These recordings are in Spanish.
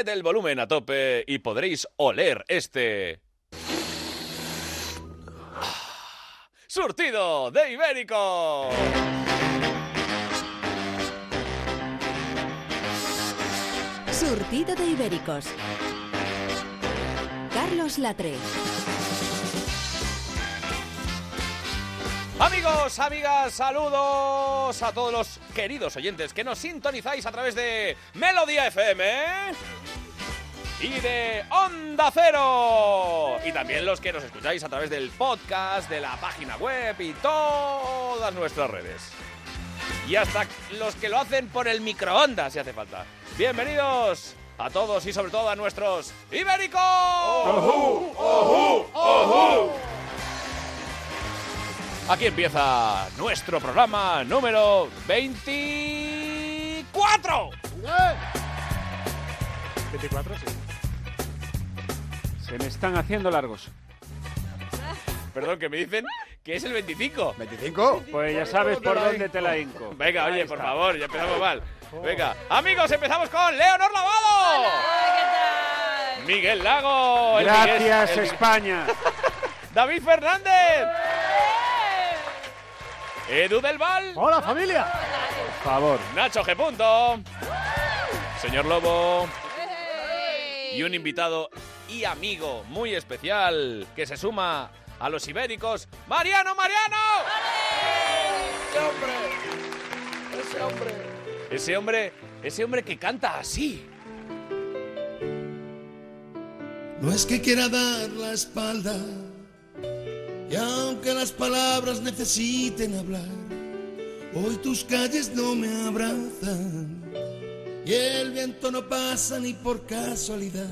poned el volumen a tope y podréis oler este... ¡Surtido de Ibérico! Surtido de Ibéricos. Carlos Latre. Amigos, amigas, saludos a todos los queridos oyentes que nos sintonizáis a través de Melodía FM y de Onda Cero. Y también los que nos escucháis a través del podcast, de la página web y todas nuestras redes. Y hasta los que lo hacen por el microondas si hace falta. Bienvenidos a todos y sobre todo a nuestros ibéricos. Aquí empieza nuestro programa número 24. 24, sí. Se me están haciendo largos. Perdón, que me dicen que es el 25. ¿25? Pues ya sabes por dónde te la hinco. Venga, Ahí oye, por favor, ya empezamos mal. Venga, amigos, empezamos con Leonor Lavado. Miguel Lago. el Gracias, Miguel- el- España. David Fernández. Edu del Val. ¡Hola, familia! Por favor. Nacho G. Punto. Señor Lobo. Y un invitado y amigo muy especial que se suma a los ibéricos, Mariano Mariano. ¡Ese hombre! Ese hombre, ese hombre que canta así. No es que quiera dar la espalda, y aunque las palabras necesiten hablar, hoy tus calles no me abrazan, y el viento no pasa ni por casualidad.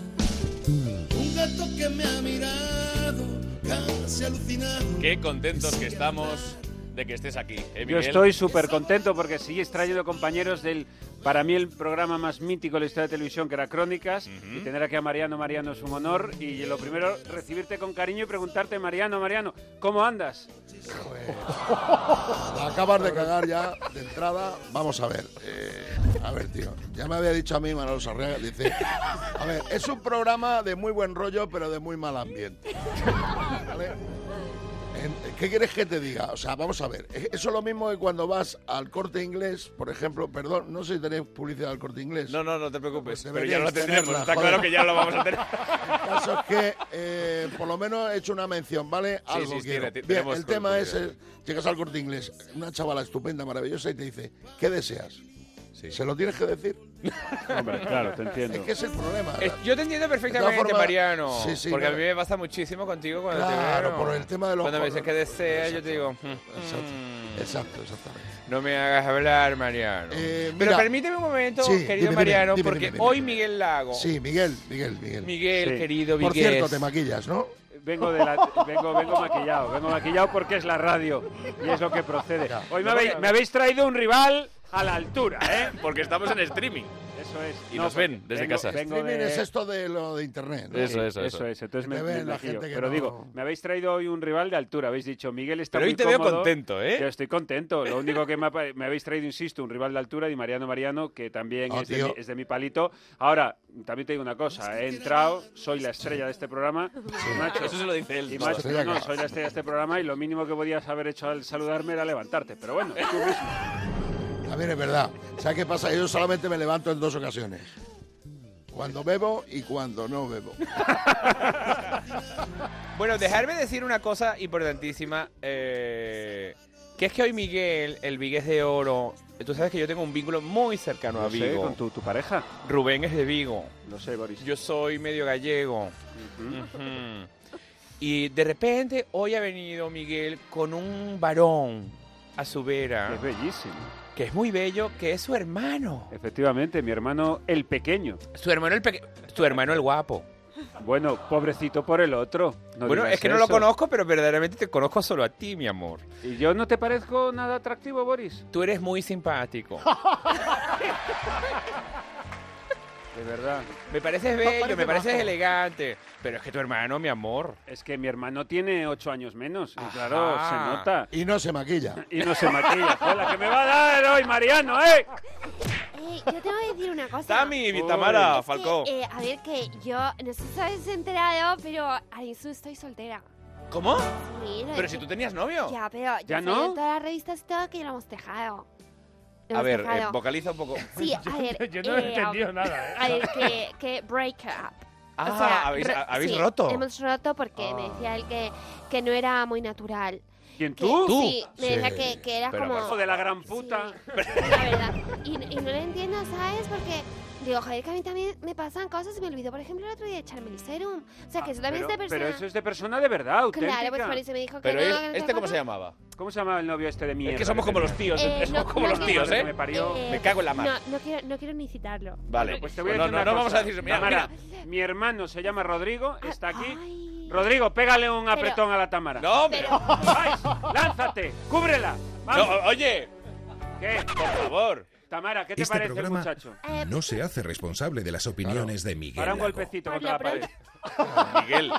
Gato que me ha mirado, casi alucinado. Qué contentos que estamos de que estés aquí. ¿eh, Yo estoy súper contento porque sigues trayendo compañeros del, para mí, el programa más mítico de la historia de televisión, que era Crónicas, y tener aquí a Mariano Mariano es un honor. Y lo primero, recibirte con cariño y preguntarte, Mariano Mariano, ¿cómo andas? La acabas de cagar ya de entrada. Vamos a ver. eh, a ver, tío. Ya me había dicho a mí Manolo Sarriaga. Dice: A ver, es un programa de muy buen rollo, pero de muy mal ambiente. ¿Vale? ¿Qué quieres que te diga? O sea, vamos a ver. Eso es lo mismo que cuando vas al corte inglés, por ejemplo. Perdón, no sé si tenéis publicidad al corte inglés. No, no, no te preocupes. Pues pero ya lo deberíais tendremos. tenerla, Está joder. claro que ya lo vamos a tener. El caso es que, eh, por lo menos he hecho una mención, ¿vale? Algo sí, quiero. tiene- Bien, el tema es, eh, llegas al corte inglés, una chavala estupenda, maravillosa, y te dice, ¿qué deseas? ¿Se lo tienes que decir? Hombre, claro, te entiendo. Es que es el problema. Es- yo te entiendo perfectamente, Mariano. Sí, sí, porque a no. mí me pasa muchísimo contigo cuando te Claro, por el tema de los Cuando me dices que deseas, yo te digo. "Mm, Exacto, mm, exacto, exactamente. No me hagas hablar, Mariano. Eh, Pero permíteme un momento, Sí, querido dime, Mariano, dime, porque dime, dime. hoy Miguel Lago. Sí, Miguel, Miguel, Miguel. Miguel, Sí. querido Por Miguel. cierto, te maquillas, ¿no? Vengo, de la, vengo, vengo maquillado, vengo maquillado porque es la radio y es lo que procede. Hoy me habéis, me habéis traído un rival a la altura, ¿eh? Porque estamos en streaming. Eso es. Y nos ven desde vengo- casa. Vengo Streaming de... es esto de lo de internet. ¿no? Eso, eso, eso eso. es, entonces me, me la gente que Pero no- digo, me habéis traído hoy un rival de altura. Habéis dicho, Miguel está Pero hoy muy te veo contento, ¿eh? Yo estoy contento. Lo único que me, ha pa- me habéis traído, insisto, un rival de altura y Mariano Mariano, que también Ah, es, de mi, es de mi palito. Ahora, también te digo una cosa. He entrado, soy la estrella de este programa. y macho, Eso se lo dice él. y ¿no? macho, no, soy la estrella de este programa y lo mínimo que podías haber hecho al saludarme era levantarte. Pero bueno, tú mismo. También es verdad. ¿Sabes qué pasa? Yo solamente me levanto en dos ocasiones. Cuando bebo y cuando no bebo. Bueno, dejarme decir una cosa importantísima. eh, que es que hoy Miguel, el Vigués de Oro. Tú sabes que yo tengo un vínculo muy cercano a No sé, Vigo. con tu, tu pareja. Rubén es de Vigo. Lo sé, Boris. Yo soy medio gallego. Y de repente hoy ha venido Miguel con un varón a su vera, Es bellísimo. Que es muy bello, que es su hermano. Efectivamente, mi hermano el pequeño. Su hermano el peque- su hermano el guapo. Bueno, pobrecito por el otro. No bueno, es que no lo conozco, pero verdaderamente te conozco solo a ti, mi amor. ¿Y yo no te parezco nada atractivo, Boris? Tú eres muy simpático. De verdad. Me pareces bello, parece me pareces majo. elegante. Pero es que tu hermano, mi amor. Es que mi hermano tiene ocho años menos. Y Ajá. claro, se nota. Y no se maquilla. Y no se maquilla. Joder, que me va a dar hoy, Mariano, ¿eh? Eh, yo tengo que decir una cosa. Tami, Uy. Tamara, Es que, Falcó. eh, a ver, que yo, no sé si habéis enterado, pero Arisu estoy soltera. ¿Cómo? Sí, lo Pero he- si tú tenías novio. Ya, pero ¿Ya yo no? en todas las revistas y todo que lo hemos dejado. A ver, eh, vocaliza un poco. Sí, a ver. Yo no he eh, entendido nada, ¿eh? A ver, que, que break up. Ah, O sea, habéis, habéis sí, roto. Hemos roto porque me Ah. decía él que, que no era muy natural. ¿Quién Que- tú? Sí, me decía que, que era Pero como... Hijo de la gran puta. Sí, la verdad. Y, y no lo entiendo, ¿sabes? Porque digo, joder, que a mí también me pasan cosas y me olvidó, por ejemplo, el otro día echarme el serum. O sea, que eso también pero, es de persona... pero eso es de persona de verdad, auténtica. Claro, pues por eso me dijo que Pero no, él- que no sé ¿este cómo se llamaba? ¿Cómo se llama el novio este de mierda? Es que somos como los tíos, Eh, somos no- como no los quiero- tíos, ¿eh? me parió. Me cago en la mar. No, no quiero, no quiero ni citarlo. Vale, pues te voy a no, decir no, una no vamos a decir... Mira, Tamara, mira. mi hermano se llama Rodrigo, está aquí. Ay. Rodrigo, pégale un apretón a la Tamara. No, hombre. Pero, ¡Vais! ¡Lánzate! ¡Cúbrela! No, ¡Vamos! oye, ¿Qué? por favor. Tamara, ¿qué te Este parece programa muchacho? no se hace responsable de las opiniones de Miguel Para un golpecito contra la pared. Miguel,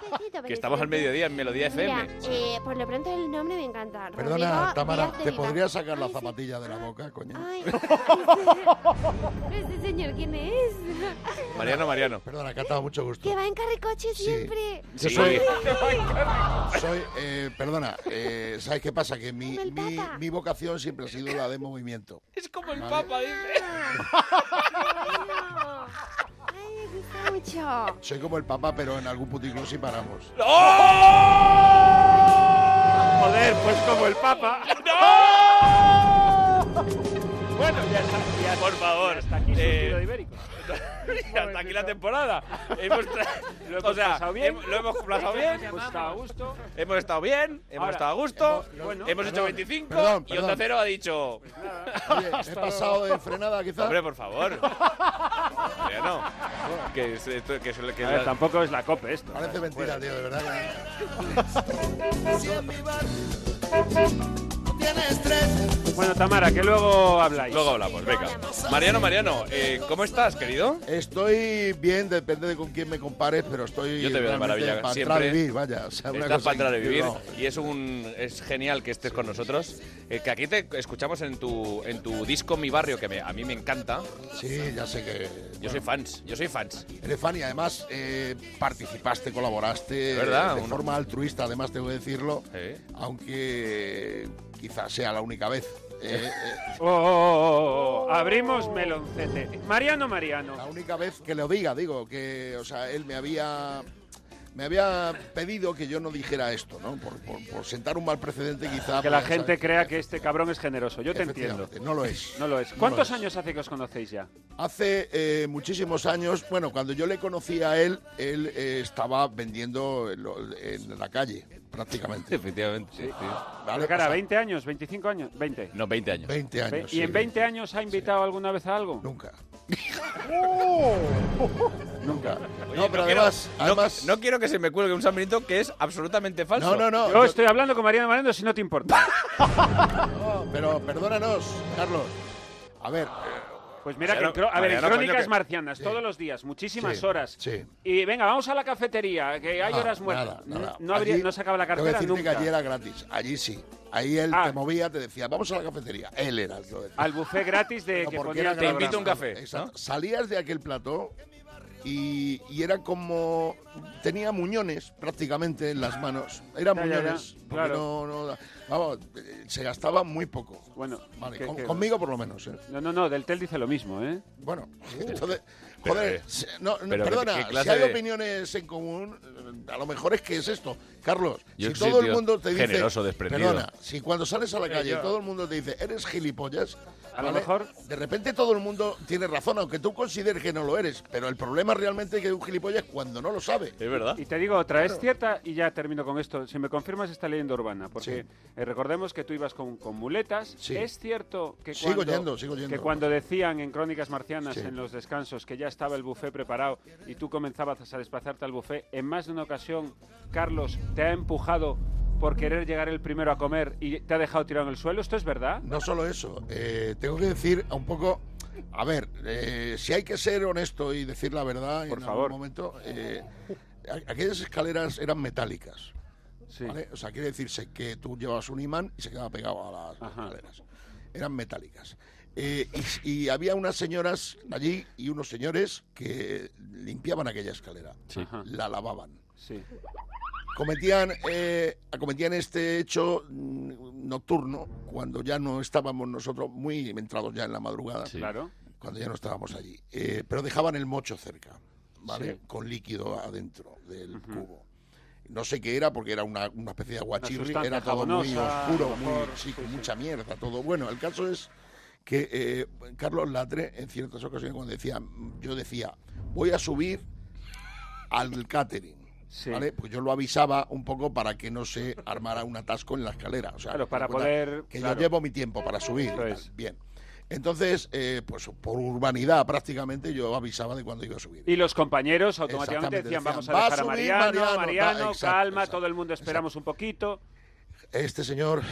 que estamos al mediodía en Melodía FM. Mira, eh, por lo pronto el nombre me encanta. Perdona, Rodrigo Tamara, Díaz ¿te Vivar. podrías sacar la Ay, sí. zapatilla de la boca, coño? Ay, ¿Pero este señor quién es? Mariano, Mariano. Perdona, que ha dado mucho gusto. Que va en carricoche Sí. siempre. Yo soy, soy eh, perdona, eh, ¿sabes qué pasa? Que mi, mi, mi vocación siempre ha sido la de movimiento. Es como el Vale. Papa, dice. Me gusta mucho. Soy como el papá, pero en algún puticlub sí paramos. ¡Oh! Joder, pues como el Papa. ¡No! Bueno, ya está. Ya Por favor. Hasta aquí eh, surtido de ibérico. Y hasta aquí la temporada. Hemos tra- Lo o hemos sea, pasado bien. hem- lo hemos pasado bien. Hemos estado a gusto. Hemos estado bien, hemos Ahora, estado a gusto, hemos- bueno, hemos hecho perdón, 25 perdón, y Onda. Cero ha dicho, Oye, ¿he pasado de frenada quizás? hombre, por favor. Que es, esto- que es, que es A ver, la- tampoco es la cope esto. Parece mentira, tío, de verdad. Si en mi barrio no tiene estrellas, Bueno, Tamara, que luego habláis. Luego hablamos, venga. Mariano, Mariano, eh, ¿cómo estás, querido? Estoy bien, depende de con quién me compares, pero estoy Yo te veo de maravilla, para siempre. entrar a vivir, vaya. O sea, una Estás cosa para entrar a vivir increíble. y es un es genial que estés con nosotros. Eh, que aquí te escuchamos en tu en tu disco Mi Barrio, que me- a mí me encanta. Sí, ya sé que... Yo soy fans, yo soy fans. Eres fan y además eh, participaste, colaboraste verdad, de forma altruista, además tengo que decirlo, Sí. aunque quizás sea la única vez. Eh, eh, Oh, oh, oh, oh. Abrimos meloncete. Mariano, Mariano. la única vez que lo diga, digo, que, o sea, él me había me había pedido que yo no dijera esto, ¿no? Por, por- por sentar un mal precedente quizá. Que la pues, gente crea que este cabrón es generoso. Yo te entiendo. No lo es. No lo es. No ¿Cuántos es. años hace que os conocéis ya? Hace eh, muchísimos años, bueno, cuando yo le conocí a él, él eh, estaba vendiendo en la calle, prácticamente. Efectivamente, sí. ¿vale? cara, O sea, 20 años, 25 años, 20. No, 20 años. 20 Ve- años. ¿Y sí. en 20 años ha invitado alguna vez a algo? Nunca. Nunca. Oye, no, pero quiero- además, no- además no, quiero que se me cuelgue un San Benito que es absolutamente falso. no, no, no, Yo yo- estoy hablando con Mariano Mariano si no te importa. no, pero perdónanos, Carlos. A ver, Pues mira, que en cro- a ver, en Crónicas que- Marcianas, Sí. todos los días, muchísimas Sí, horas. sí. Y venga, vamos a la cafetería, que hay horas muertas. nada, nada. No, habría, Allí- no se acaba la tengo que cartera nunca. que allí era gratis. Allí sí. Ahí él Ah. te movía, te decía, vamos a la cafetería. Él era el que lo decía. Al buffet gratis de No, que porque ponía era el Te invito a un café. Salías de aquel plató y, y era como. Tenía muñones prácticamente en las manos. Era Ya, ya, ya, muñones. porque claro. no- no- vamos, eh, se gastaba muy poco. Bueno, Vale, que- con- que- conmigo por lo menos. ¿eh? No, no, no, del Tel dice lo mismo, ¿eh? Bueno, entonces. Joder, eh, se- no, no, pero ¿qué- perdona, si hay de- opiniones en común, a lo mejor es que es esto. Carlos, Yo si todo el mundo te dice. generoso, desprendido. Perdona, si cuando sales a la calle todo el mundo te dice, eres gilipollas. A lo mejor- De repente todo el mundo tiene razón, aunque tú consideres que no lo eres. Pero el problema realmente es que un gilipollas cuando no lo sabe. Es verdad. Y te digo otra, es cierta, y ya termino con esto, si me confirmas esta leyenda urbana, porque Sí. eh, recordemos que tú ibas con, con muletas, Sí. es cierto que Sigo cuando, yendo, sigo yendo. que cuando decían en Crónicas Marcianas Sí. en los descansos que ya estaba el buffet preparado y tú comenzabas a desplazarte al buffet, en más de una ocasión Carlos te ha empujado por querer llegar el primero a comer y te ha dejado tirado en el suelo, ¿esto es verdad? No solo eso, eh, tengo que decir un poco, a ver, eh, si hay que ser honesto y decir la verdad Por en favor. algún momento, eh, aquellas escaleras eran metálicas, Sí. ¿vale? O sea, quiere decirse que tú llevabas un imán y se quedaba pegado a las Ajá. escaleras. Eran metálicas. Eh, y, y había unas señoras allí y unos señores que limpiaban aquella escalera, Ajá. la lavaban. Sí. Cometían, eh, cometían este hecho mm, nocturno cuando ya no estábamos nosotros muy entrados ya en la madrugada, Claro. cuando ya no estábamos allí. Eh, pero dejaban el mocho cerca, ¿vale? Sí. Con líquido adentro del cubo. No sé qué era, porque era una, una especie de aguachirri, era todo muy oscuro, muy, sí, con sí, sí. mucha mierda, todo. Bueno, el caso es que eh, Carlos Latre, en ciertas ocasiones, cuando decía, yo decía, voy a subir al catering. Sí. ¿Vale? Pues yo lo avisaba un poco para que no se armara un atasco en la escalera. O sea, Claro, para poder- Que claro. yo llevo mi tiempo para subir. es. Bien. Entonces, eh, pues por urbanidad prácticamente yo avisaba de cuándo iba a subir. Y los compañeros automáticamente decían, vamos a decían, "Va a dejar a subir Mariano, Mariano, Mariano, exacto, calma, exacto, todo el mundo esperamos un poquito. Este señor,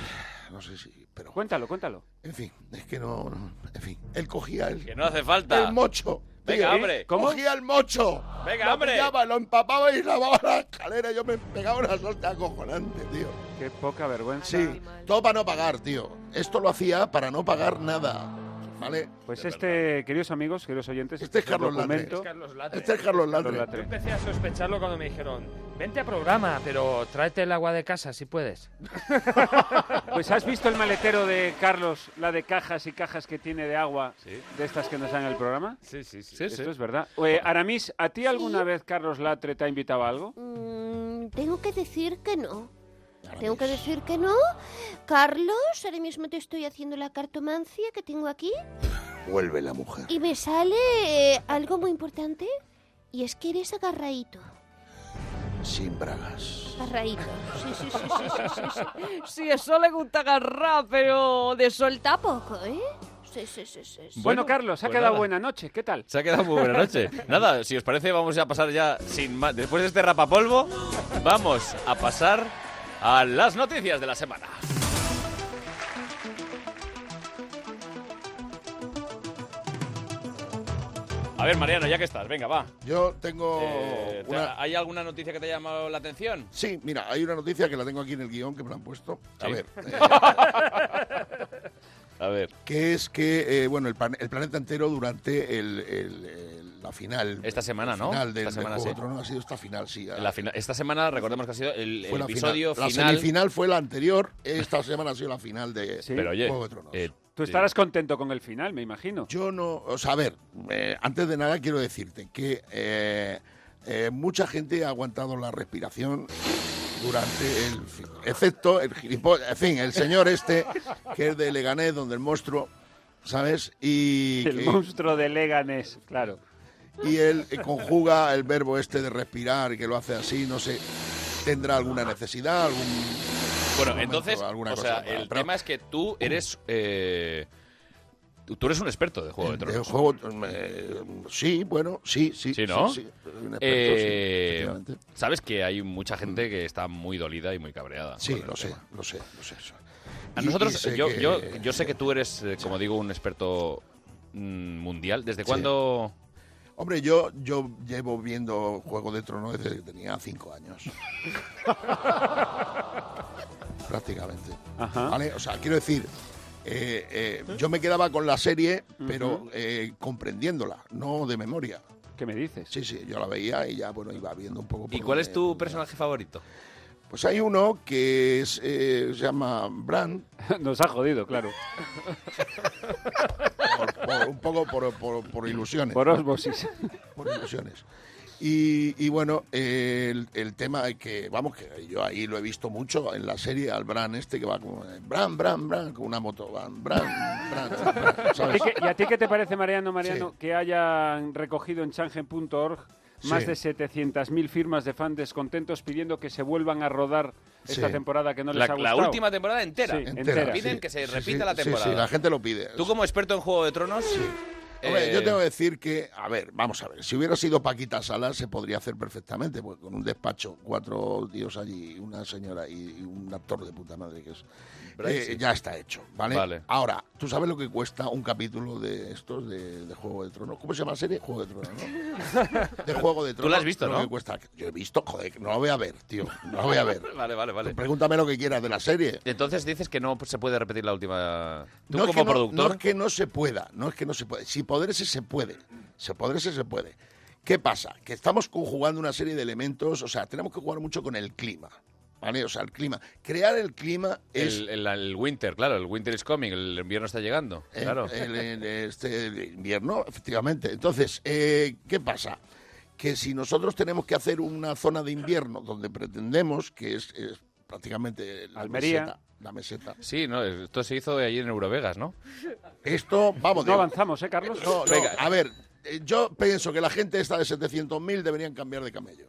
no sé si, pero Cuéntalo, cuéntalo. en fin, es que no, no, en fin, él cogía el, Que no hace falta. el mocho. Venga, tío, hombre. ¿Cómo? Cogía el mocho. Venga, lo hombre. pillaba, lo empapaba y lavaba la escalera. Yo me pegaba una suerte acojonante, tío. Qué poca vergüenza. Sí, todo para no pagar, tío. Esto lo hacía para no pagar nada. ¿Vale? Pues este, queridos amigos, queridos oyentes, Este es el Carlos Latre. documento- Carlos Latre. Este es Carlos Carlos Latre. Yo empecé a sospecharlo cuando me dijeron, vente a programa, pero tráete el agua de casa si puedes. Pues has visto el maletero de Carlos, la de cajas y cajas que tiene de agua, Sí. de estas que nos dan en el programa. Sí, sí, sí. Sí, sí. Esto es verdad. Eh, Aramis, ¿a ti alguna Sí. vez Carlos Latre te ha invitado a algo? Mm, tengo que decir que no. Tengo que decir que no. Carlos, ahora mismo te estoy haciendo la cartomancia que tengo aquí Vuelve la mujer. y me sale eh, algo muy importante y es que eres agarradito. Sin bragas. Agarradito. Sí, sí, sí, sí, sí, sí, sí. Sí, eso le gusta agarrar, pero de soltar Está poco, ¿eh? Sí, sí, sí, sí. sí. Bueno, Carlos, ha pues quedado nada. buena noche. ¿Qué tal? Se ha quedado muy buena noche. Nada, si os parece, vamos a pasar ya sin más. Después de este rapapolvo, vamos a pasar a las noticias de la semana. A ver, Mariano, ya que estás, venga, va. Yo tengo Eh, ¿te- una... ¿Hay alguna noticia que te haya llamado la atención? Sí, mira, hay una noticia que la tengo aquí en el guion que me la han puesto. A ver, eh, A ver. que es que, eh, bueno, el, plan- el planeta entero durante el, el- el- la final. Esta semana, ¿no? final del, Esta semana, del Juego sí. ha sido esta final, sí. La fina- esta semana, recordemos que ha sido el, el episodio final. final. La semifinal fue la anterior, esta semana ha sido la final de Sí. Pero oye, Juego de Tronos. eh, Tú estarás contento con el final, me imagino. Yo no, o sea, a ver, eh, antes de nada quiero decirte que eh, eh, mucha gente ha aguantado la respiración durante el fin, excepto el gilipollas, en fin, el señor este que es de Leganés, donde el monstruo, ¿sabes? Y, El que- monstruo de Leganés, claro. Y él eh, conjuga el verbo este de respirar y que lo hace así, no sé, tendrá alguna necesidad, algún Bueno, momento, entonces, o sea, para- el pero- tema es que tú eres... eh, tú eres un experto de Juego de Tronos. juego, eh, sí, bueno, sí, sí. Sí, ¿no? sí, un experto, sí, Eh. Sabes que hay mucha gente que está muy dolida y muy cabreada. Sí, lo sé, lo sé, lo sé. A Y- nosotros, y yo, que- yo, yo sé que tú eres, como digo, un experto mm, mundial. ¿Desde cuándo? Hombre, yo, yo llevo viendo Juego de Tronos desde que tenía cinco años. Prácticamente. Ajá. ¿Vale? O sea, quiero decir, eh, eh, yo me quedaba con la serie, pero eh, comprendiéndola, no de memoria. ¿Qué me dices? Sí, sí, yo la veía y ya, bueno, iba viendo un poco. ¿Y cuál es tu personaje favorito? Pues hay uno que es, eh, se llama Bran, Nos ha jodido, claro. por- por- un poco por, por- por ilusiones. Por osmosis. por ilusiones. Y, y bueno, eh, el, el tema es que, vamos, que yo ahí lo he visto mucho en la serie, al Bran este que va como, Bran, Bran, Bran, con una moto, Bran, Bran, Bran, Bran, ¿Y, ¿sabes? qué- y a ti qué te parece, Mariano, Mariano, Sí. que hayan recogido en changen.org más Sí. de 700.000 firmas de fans descontentos pidiendo que se vuelvan a rodar esta Sí. temporada que no La, les ha la gustado? última temporada entera. Sí. Entera, entera. Piden sí, que se sí, repita sí, la sí, temporada. Sí, la gente lo pide. Tú como experto en Juego de Tronos, Hombre, Eh, yo tengo que decir que, a ver, vamos a ver, si hubiera sido Paquita Salas se podría hacer perfectamente, porque con un despacho, cuatro tíos allí, una señora y, y un actor de puta madre que es, Brexit. eh, ya está hecho, ¿vale? Vale. Ahora, ¿tú sabes lo que cuesta un capítulo de estos de, de Juego de Tronos? ¿Cómo se llama la serie? Juego de Tronos, ¿no? De Juego de Tronos. Tú la has visto, lo ¿no? que cuesta. Yo he visto, joder, no lo voy a ver, tío, no lo voy a ver. Vale, vale, vale. Pregúntame lo que quieras de la serie. Entonces dices que no se puede repetir la última. Tú no es como que no- productor. No, es que no se pueda, no es que no se puede. Si poderse se puede, se poderse se puede. ¿Qué pasa? Que estamos conjugando una serie de elementos, o sea, tenemos que jugar mucho con el clima, ¿vale? O sea, el clima. Crear el clima es... El, el- el winter, claro, el winter is coming, el invierno está llegando. el- Claro. el- el- este invierno, efectivamente. Entonces, eh, ¿qué pasa? Que si nosotros tenemos que hacer una zona de invierno donde pretendemos, que es, es prácticamente la Almería. meseta, la meseta. Sí, no, esto se hizo allí en Eurovegas, ¿no? Esto, vamos, No avanzamos, ¿eh, Carlos? No, no, Venga. a ver, eh, yo pienso que la gente esta de 700.000 deberían cambiar de camello.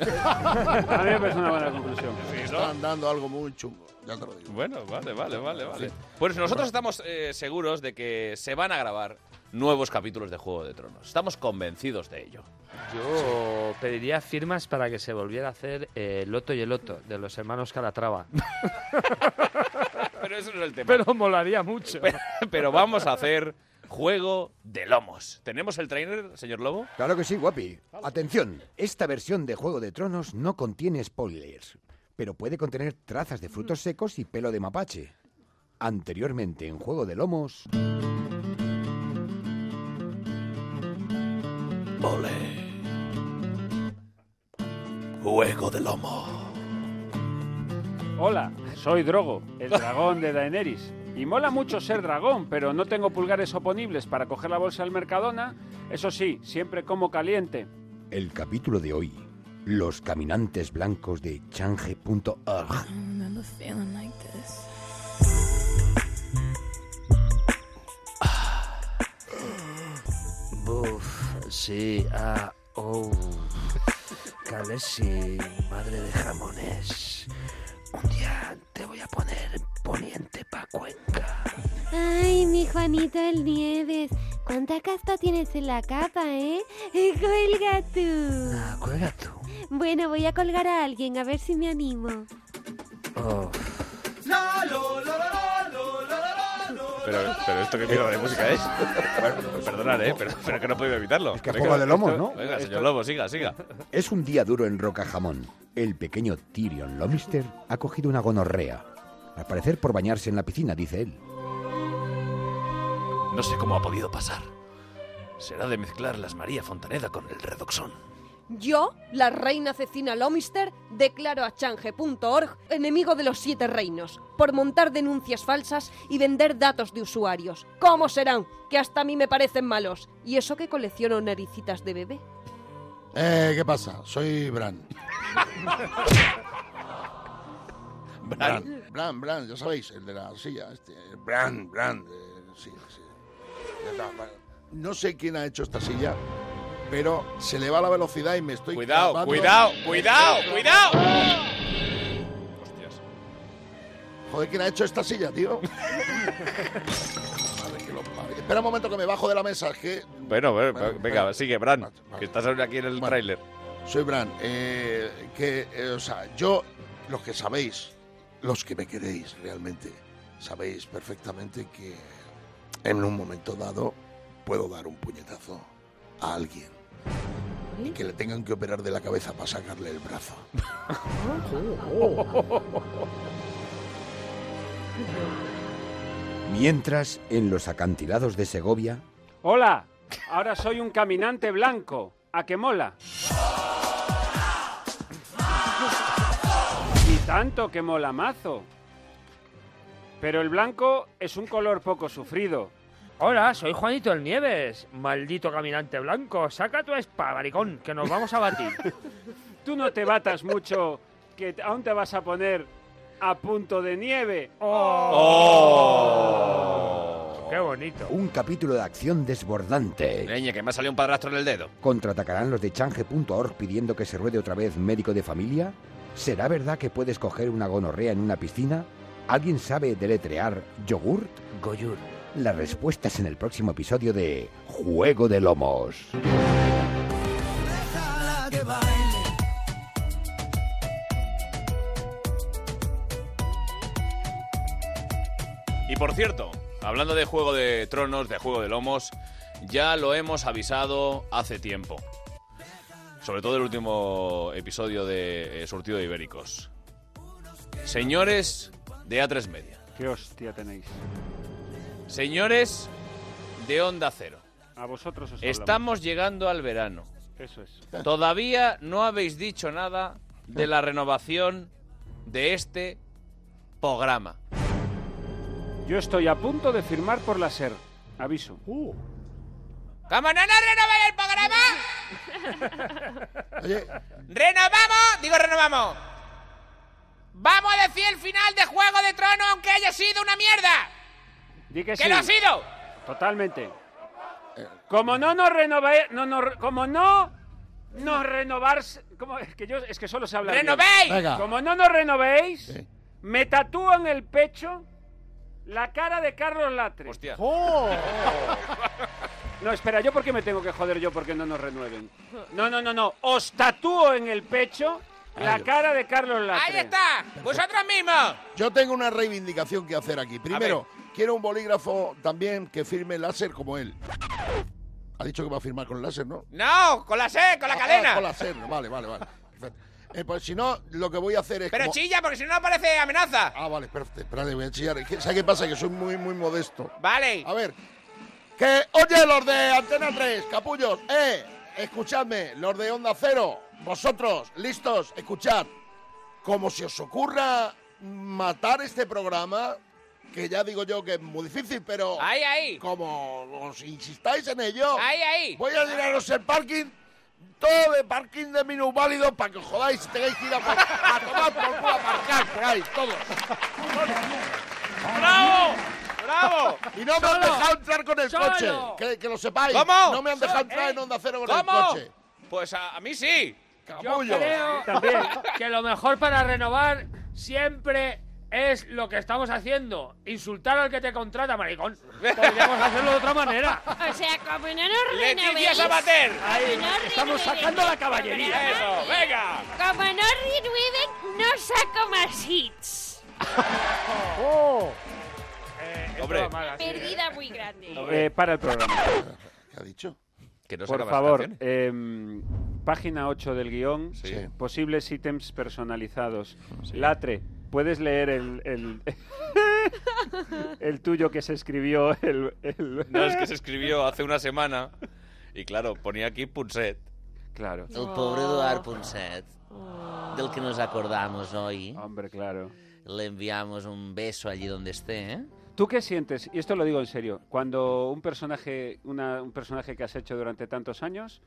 A mí me parece una buena conclusión. Están dando algo muy chungo, ya te lo digo. Bueno, vale, vale, vale, vale. Pues nosotros estamos eh, seguros de que se van a grabar nuevos capítulos de Juego de Tronos. Estamos convencidos de ello. Yo pediría firmas para que se volviera a hacer eh, Loto y el Loto, de los hermanos Calatrava. Pero eso no es el tema. Pero molaría mucho. Pero, pero vamos a hacer Juego de Lomos. ¿Tenemos el trainer, señor Lobo? Claro que sí, guapi. Atención, esta versión de Juego de Tronos no contiene spoilers, pero puede contener trazas de frutos secos y pelo de mapache. Anteriormente en Juego de Lomos... Juego de Lomo. Hola, soy Drogo, el dragón de Daenerys. Y mola mucho ser dragón, pero no tengo pulgares oponibles para coger la bolsa del Mercadona. Eso sí, siempre como caliente. El capítulo de hoy. Los caminantes blancos de change.org. Buf, sí, ah, oh. Calesi, madre de jamones. Un día te voy a poner poniente pa' Cuenca. Ay, mi Juanito el Nieves, cuánta casta tienes en la capa, ¿eh? Cuelga tú. Ah, cuelga tú. Bueno, voy a colgar a alguien, a ver si me animo. Oh, Pero, pero esto qué mierda de música es. Perdonad, ¿eh? Pero, pero que no puedo evitarlo. Es que a Venga, Juego de Lomos, ¿no? Venga, señor Lobo, siga, siga. Es un día duro en Rocajamón. El pequeño Tyrion Lannister ha cogido una gonorrea. Al parecer por bañarse en la piscina, dice él. no sé cómo ha podido pasar. Será de mezclar las María Fontaneda con el redoxón. Yo, la reina Cecina Lomister, declaro a change.org enemigo de los siete reinos por montar denuncias falsas y vender datos de usuarios. ¿Cómo serán? Que hasta a mí me parecen malos. ¿Y eso que colecciono naricitas de bebé? Eh, ¿Qué pasa? Soy Bran. Bran. Bran, Bran, ya sabéis, el de la silla. Este, Bran, Bran. eh, sí, sí. Ya está, vale. No sé quién ha hecho esta silla, pero se le va la velocidad y me estoy Cuidado, clavando- cuidado, cuidado, cuidado. Joder, ¿quién ha hecho esta silla, tío? Madre que lo parió. Espera un momento que me bajo de la mesa, es que Bueno, bueno, Bueno, venga, sigue, Bran, Vale, vale. que estás aquí en el Bueno. tráiler. soy Bran. eh, que, eh, o sea, yo, los que sabéis, los que me queréis realmente, sabéis perfectamente que en un momento dado puedo dar un puñetazo a alguien y que le tengan que operar de la cabeza para sacarle el brazo. Mientras, en los acantilados de Segovia, Hola, ahora soy un caminante blanco. ¿A qué mola? Tanto que mola mazo. Pero el blanco es un color poco sufrido. Hola, soy Juanito el Nieves. Maldito caminante blanco. Saca tu espada, maricón, que nos vamos a batir. Tú no te batas mucho, que aún te vas a poner a punto de nieve. ¡Oh! ¡Qué bonito! un capítulo de acción desbordante. Leña, que me ha salido un padrastro en el dedo. ¿Contraatacarán los de change.org pidiendo que se ruede otra vez médico de familia? ¿Será verdad que puedes coger una gonorrea en una piscina? ¿Alguien sabe deletrear yogurt? Goyur, Las respuestas en el próximo episodio de Juego de Lomos. Déjala que baile. Y por cierto, hablando de Juego de Tronos, de Juego de Lomos, ya lo hemos avisado hace tiempo. Sobre todo el último episodio de eh, Surtido de Ibéricos. Señores de A3 Media. Qué hostia tenéis. Señores de Onda Cero. A vosotros os hablamos. Estamos llegando al verano. Eso es. Todavía no habéis dicho nada de la renovación de este programa. Yo estoy a punto de firmar por la SER. Aviso. ¿Cómo no nos renováis el programa? Oye, ¡Renovamos! Digo, renovamos. Vamos a decir el final de Juego de Tronos aunque haya sido una mierda. Di que ¡Que sí. lo ha sido! Totalmente. Como no nos renovéis, no, nos- como no nos renovarse, como es que yo es que solo se habla. bien. ¡Renovéis! venga. Como no nos renovéis, Sí. me tatúo en el pecho la cara de Carlos Latre. Hostia. No, espera, ¿yo por qué me tengo que joder yo porque no nos renueven? No, no, no, no. Os tatúo en el pecho la cara de Carlos Latre. ¡Ahí está! ¡Vosotros mismos! yo tengo una reivindicación que hacer aquí. Primero, quiero un bolígrafo también que firme láser como él. Ha dicho que va a firmar con láser, ¿no? ¡No! ¡Con la C! ¡Con la Ah, cadena! con láser, vale, vale, vale. Perfecto. Eh, pues si no, lo que voy a hacer es. Pero como- chilla, porque si no parece amenaza. Ah, vale, perfecto. Espérate, voy a chillar. ¿Sabes qué pasa? Que soy muy, muy modesto. Vale. A ver. Que, oye, los de Antena 3, capullos, eh, escuchadme, los de Onda Cero, vosotros, listos, escuchad. Como si os ocurra matar este programa, que ya digo yo que es muy difícil, pero Ahí, ahí. como os insistáis en ello, Ahí, ahí. voy a llenaros el parking, todo de parking de minusválidos para que os jodáis y tengáis que ir a, por- a tomar por culo a por ahí, todos. ¡Bravo! ¡Bravo! Y no me han dejado entrar con el Solo. coche. Que, que lo sepáis. ¿Cómo? No me han dejado entrar en Onda Cero con el ¿Cómo? coche. Pues a, a mí sí. Yo Capullo. creo También. que lo mejor para renovar siempre es lo que estamos haciendo. Insultar al que te contrata, maricón. Podríamos hacerlo de otra manera. O sea, como no nos Leticia renovéis... Sabater. Ahí, no estamos sacando la caballería. Eso, venga. Como no renueven, no saco más hits. Es Hombre. Perdida muy grande. Eh, para el programa. ¿Qué ha dicho? Que no Por favor, em, página 8 del guion. Sí. Posibles ítems personalizados. Latre, ¿puedes leer el, el, el tuyo que se escribió? El, el- No, es que se escribió hace una semana y claro, ponía aquí Punset. Claro. El pobre Eduard Ponset, del que nos acordamos hoy, Hombre, claro. le enviamos un beso allí donde esté, ¿eh? ¿Tú qué sientes? Y esto lo digo en serio. Cuando un personaje, una- un personaje que has hecho durante tantos años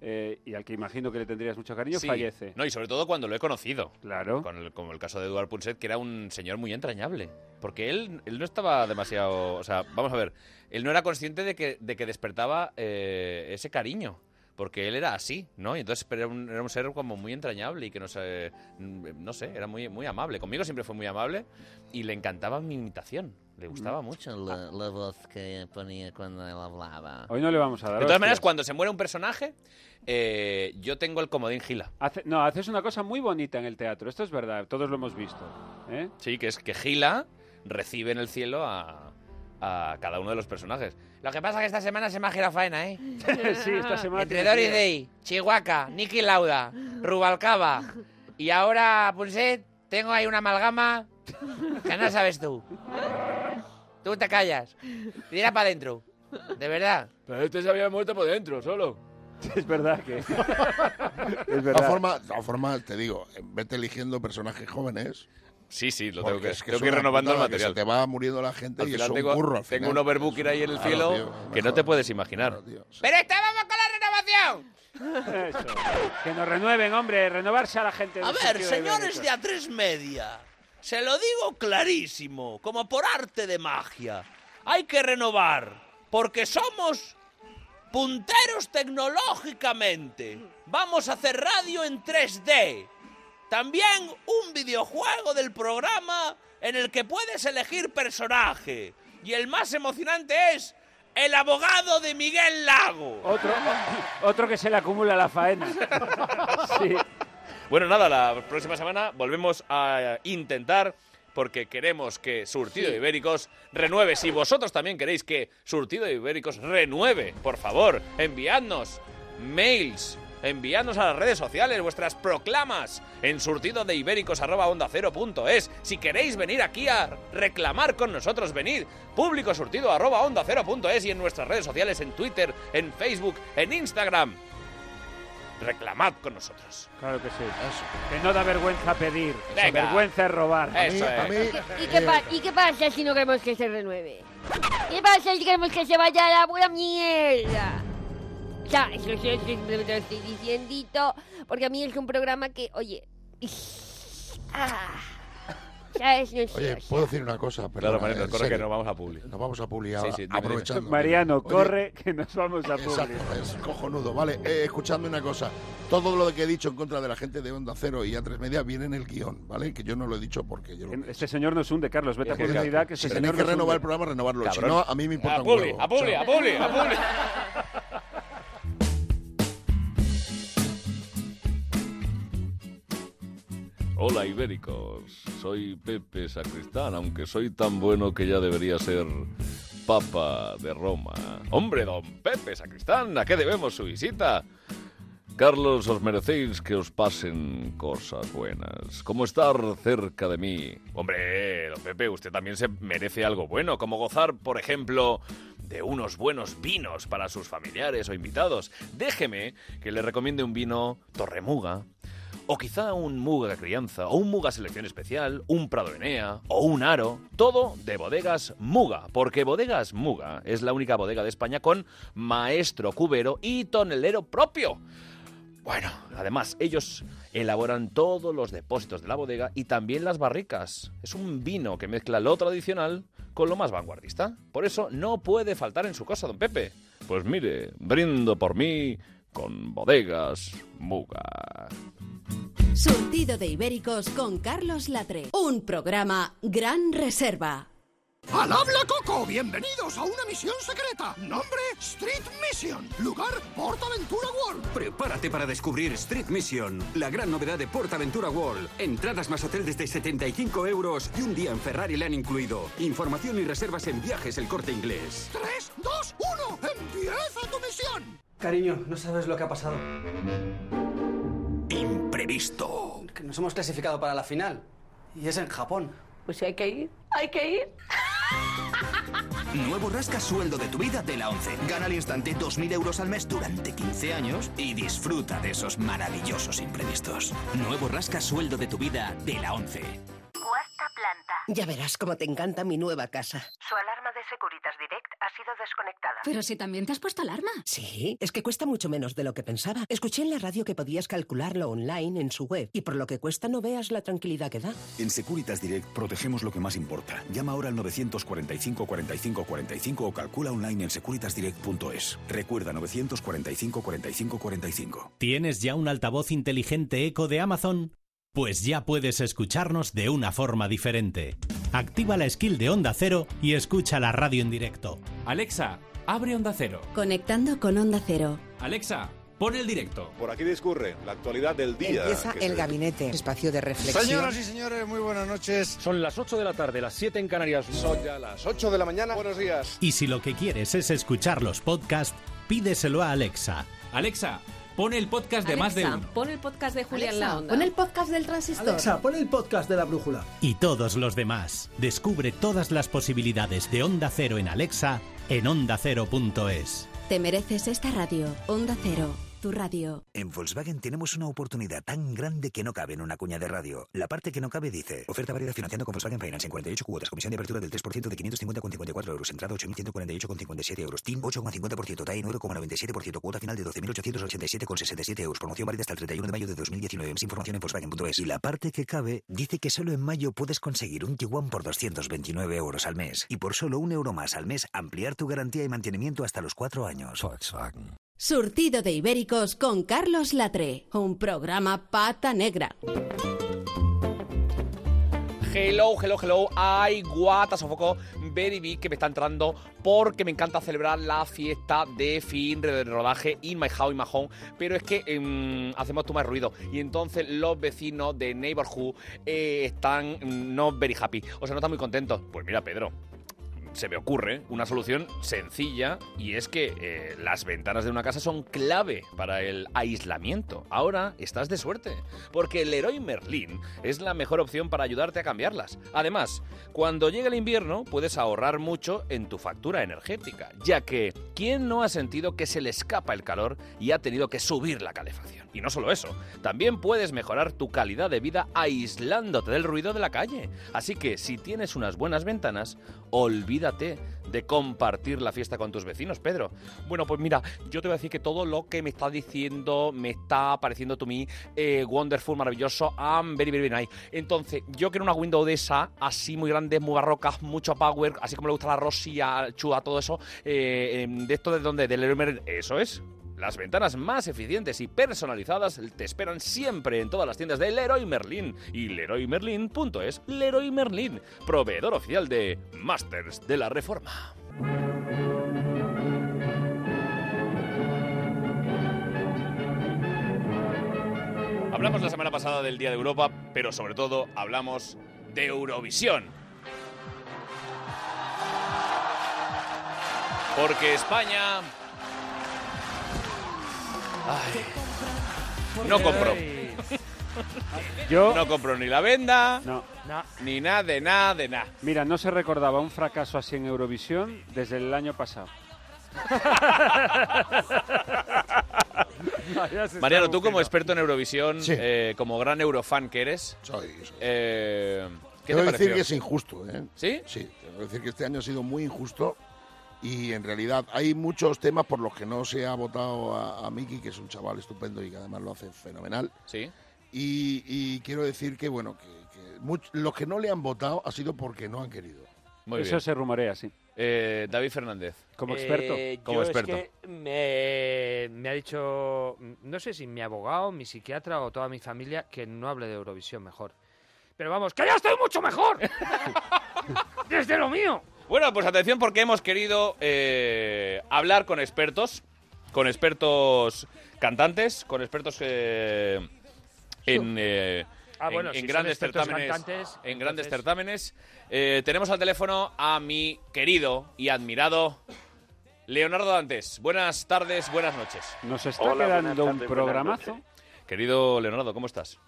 eh, y al que imagino que le tendrías mucho cariño, Sí. fallece. No, y sobre todo cuando lo he conocido. Claro. Con el- como el caso de Eduard Punset, que era un señor muy entrañable. Porque él, él no estaba demasiado. O sea, vamos a ver. Él no era consciente de que, de que despertaba eh, ese cariño. Porque él era así, ¿no? Y entonces era un, era un ser como muy entrañable y que no sé. No sé, era muy, muy amable. Conmigo siempre fue muy amable y le encantaba mi imitación. Le gustaba mucho. La, la voz que ponía cuando él hablaba. Hoy no le vamos a dar. De todas maneras, hostias. cuando se muere un personaje, eh, yo tengo el comodín Gila. Hace- no, haces una cosa muy bonita en el teatro. Esto es verdad. Todos lo hemos visto. ¿eh? Sí, que es que Gila recibe en el cielo a, a cada uno de los personajes. Lo que pasa es que esta semana se me ha girado faena, ¿eh? sí, esta semana. Entre día. Day, Chihuahua, Niki Lauda, Rubalcaba y ahora Punset, tengo ahí una amalgama que no sabes tú. Tú te callas. Tira para adentro. De verdad. Pero este se había muerto por dentro, solo. Es verdad que. es verdad. de todas formas, te digo, vete eligiendo personajes jóvenes. Sí, sí, lo tengo que, es que tengo que ir renovando el putada que material. Se te va muriendo la gente Al y final es un tengo, curro. al tengo final. un overbooker ahí en el Claro, cielo tío, que no te puedes imaginar. Claro, tío. Pero estábamos con la renovación. Eso. Que nos renueven, hombre. Renovarse a la gente. A ver, señores de A3 Media, se lo digo clarísimo, como por arte de magia. Hay que renovar, porque somos punteros tecnológicamente. Vamos a hacer radio en 3D. También un videojuego del programa en el que puedes elegir personaje. Y el más emocionante es el abogado de Miguel Lago. Otro, otro que se le acumula la faena. Sí. Bueno, nada, la próxima semana volvemos a intentar porque queremos que Surtido de Ibéricos renueve. Si vosotros también queréis que Surtido de Ibéricos renueve, por favor, enviadnos mails, enviadnos a las redes sociales vuestras proclamas en surtido de ibéricos Si queréis venir aquí a reclamar con nosotros, venid público surtido arroba onda cero punto es y en nuestras redes sociales, en Twitter, en Facebook, en Instagram. Reclamad con nosotros. Claro que sí. Que no da vergüenza pedir. Da Venga. vergüenza es robar. Eso A es. mí, ¿Y qué, pa- ¿Y qué pasa si no queremos que se renueve? ¿Qué pasa si queremos que se vaya a la buena mierda? O sea, eso, eso, eso simplemente lo estoy diciendito, porque a mí es un programa que, oye... ah, ¿Sabes? No sé, Oye, o sea, ¿puedo decir una cosa? Perdona, Claro, Mariano, corre que nos vamos a Publi. Nos vamos a Publi Sí, ahora, sí, dime, aprovechando. dime. Mariano, Oye, corre que nos vamos a Exacto, Publi. es cojonudo. Vale, eh, escuchadme una cosa. Todo lo que he dicho en contra de la gente de Onda Cero y A3 Media viene en el guion, ¿vale? Que yo no lo he dicho porque yo lo Este señor nos hunde, Carlos. Vete a Es que- publicidad que Si este tenéis señor que nos renovar el hunde. programa, renovarlo. Si Cabrón. no, a mí me importa A un Publi, huevo. a Publi, a Publi, a Publi. Hola ibéricos, soy Pepe Sacristán, aunque soy tan bueno que ya debería ser Papa de Roma. Hombre, don Pepe Sacristán, ¿a qué debemos su visita? Carlos, os merecéis que os pasen cosas buenas, como estar cerca de mí. Hombre, don Pepe, usted también se merece algo bueno, como gozar, por ejemplo, de unos buenos vinos para sus familiares o invitados. Déjeme que le recomiende un vino Torremuga, o quizá un Muga Crianza, o un Muga Selección Especial, un Prado Enea, o un Aro, todo de bodegas Muga, porque Bodegas Muga es la única bodega de España con maestro cubero y tonelero propio. Bueno, además, ellos elaboran todos los depósitos de la bodega y también las barricas. Es un vino que mezcla lo tradicional con lo más vanguardista. Por eso no puede faltar en su casa, don Pepe. Pues mire, brindo por mí con bodegas Muga. Surtido de Ibéricos con Carlos Latre. Un programa Gran Reserva. ¡Al habla Coco! Bienvenidos a una misión secreta. Nombre Street Mission. Lugar PortAventura World. Prepárate para descubrir Street Mission, la gran novedad de PortAventura World. Entradas más hotel desde 75 euros y un día en Ferrari le han incluido. Información y reservas en viajes el corte inglés. 3, 2, 1. ¡Empieza tu misión! Cariño, no sabes lo que ha pasado. Imprevisto. Que nos hemos clasificado para la final. Y es en Japón. Pues hay que ir, hay que ir. Nuevo rasca sueldo de tu vida de la 11. Gana al instante 2.000 euros al mes durante 15 años y disfruta de esos maravillosos imprevistos. Nuevo rasca sueldo de tu vida de la 11. Planta. Ya verás cómo te encanta mi nueva casa. Su alarma de Securitas Direct ha sido desconectada. Pero si también te has puesto alarma. Sí, es que cuesta mucho menos de lo que pensaba. Escuché en la radio que podías calcularlo online en su web y por lo que cuesta no veas la tranquilidad que da. En Securitas Direct protegemos lo que más importa. Llama ahora al 945 45 45 o calcula online en securitasdirect.es. Recuerda 945 45 45. ¿Tienes ya un altavoz inteligente eco de Amazon? Pues ya puedes escucharnos de una forma diferente. Activa la skill de Onda Cero y escucha la radio en directo. Alexa, abre Onda Cero. Conectando con Onda Cero. Alexa, pon el directo. Por aquí discurre la actualidad del día. Empieza el se- gabinete, espacio de reflexión. Señoras y señores, muy buenas noches. Son las 8 de la tarde, las 7 en Canarias. Son ya las 8 de la mañana. Buenos días. Y si lo que quieres es escuchar los podcasts, pídeselo a Alexa. Alexa, pon el podcast de más de uno. pon el podcast de Julián Alexa, La Onda. pon el podcast del transistor. Alexa, pon el podcast de la brújula. Y todos los demás. Descubre todas las posibilidades de Onda Cero en Alexa en ondacero.es. Te mereces esta radio. Onda Cero, tu radio. En Volkswagen tenemos una oportunidad tan grande que no cabe en una cuña de radio. La parte que no cabe dice: Oferta válida financiando con Volkswagen Finance en 48 cuotas. Comisión de apertura del 3% de 550,54 euros. Entrada 8.148,57 euros. TIN 8,50%. TAE 9,97%. Cuota final de 12.887,67 euros. Promoción válida hasta el 31 de mayo de 2019. Más información en Volkswagen.es. Y la parte que cabe dice que solo en mayo puedes conseguir un Tiguan por 229 euros al mes. Y por solo un euro más al mes, ampliar tu garantía y mantenimiento hasta los cuatro años. Volkswagen. Surtido de Ibéricos con Carlos Latre. Un programa pata negra. Hello, hello, hello. Ay, guata, sofoco. Very big que me está entrando porque me encanta celebrar la fiesta de fin de rodaje in my house, in my home. Pero es que em, hacemos más ruido. Y entonces los vecinos de Neighborhood eh, están mm, no very happy. O sea, no están muy contentos. Pues mira, Pedro, se me ocurre una solución sencilla y es que eh, las ventanas de una casa son clave para el aislamiento. Ahora estás de suerte, porque el Leroy Merlin es la mejor opción para ayudarte a cambiarlas. Además, cuando llegue el invierno puedes ahorrar mucho en tu factura energética, ya que ¿quién no ha sentido que se le escapa el calor y ha tenido que subir la calefacción? Y no solo eso, también puedes mejorar tu calidad de vida aislándote del ruido de la calle. Así que si tienes unas buenas ventanas, olvídate de compartir la fiesta con tus vecinos, Pedro. Bueno, pues mira, yo te voy a decir que todo lo que me estás diciendo me está pareciendo to me eh, wonderful, maravilloso, and very, very, nice. Entonces, yo quiero una window de esa, así muy grande, muy barrocas, mucho power, así como le gusta a la Rosy, a Chua, todo eso. eh, em, de esto de donde, del. Eso es. Las ventanas más eficientes y personalizadas te esperan siempre en todas las tiendas de Leroy Merlin y leroymerlin.es. Leroy Merlin, proveedor oficial de Masters de la Reforma. Hablamos la semana pasada del Día de Europa, pero sobre todo hablamos de Eurovisión. Porque España Ay, no compró. Yo no compró ni la venda, No. ni nada de nada de nada. Mira, no se recordaba un fracaso así en Eurovisión desde el año pasado. Mariano, tú como experto en Eurovisión, eh, como gran eurofan que eres, Soy, eh, ¿qué Tengo te que decir que es injusto, ¿eh? ¿Sí? Sí, tengo que decir que este año ha sido muy injusto y en realidad hay muchos temas por los que no se ha votado a, a Miki, que es un chaval estupendo y que además lo hace fenomenal. Sí. Y, y quiero decir que, bueno, que, que much- los que no le han votado ha sido porque no han querido. Muy Eso bien. se rumorea, sí. Eh, David Fernández. Como experto. Eh, Como yo es experto. que me, me ha dicho, no sé si mi abogado, mi psiquiatra o toda mi familia, que no hable de Eurovisión mejor. Pero vamos, que ya estoy mucho mejor. Desde lo mío. Bueno, pues atención porque hemos querido eh, hablar con expertos, con expertos cantantes, con expertos eh, en, eh, Ah, en- bueno, en si son grandes expertos certámenes. cantantes, en grandes certámenes. Eh, tenemos al teléfono a mi querido y admirado Leonardo Dantes. Buenas tardes, buenas noches. Nos está quedando un programazo. Querido Leonardo, ¿cómo estás?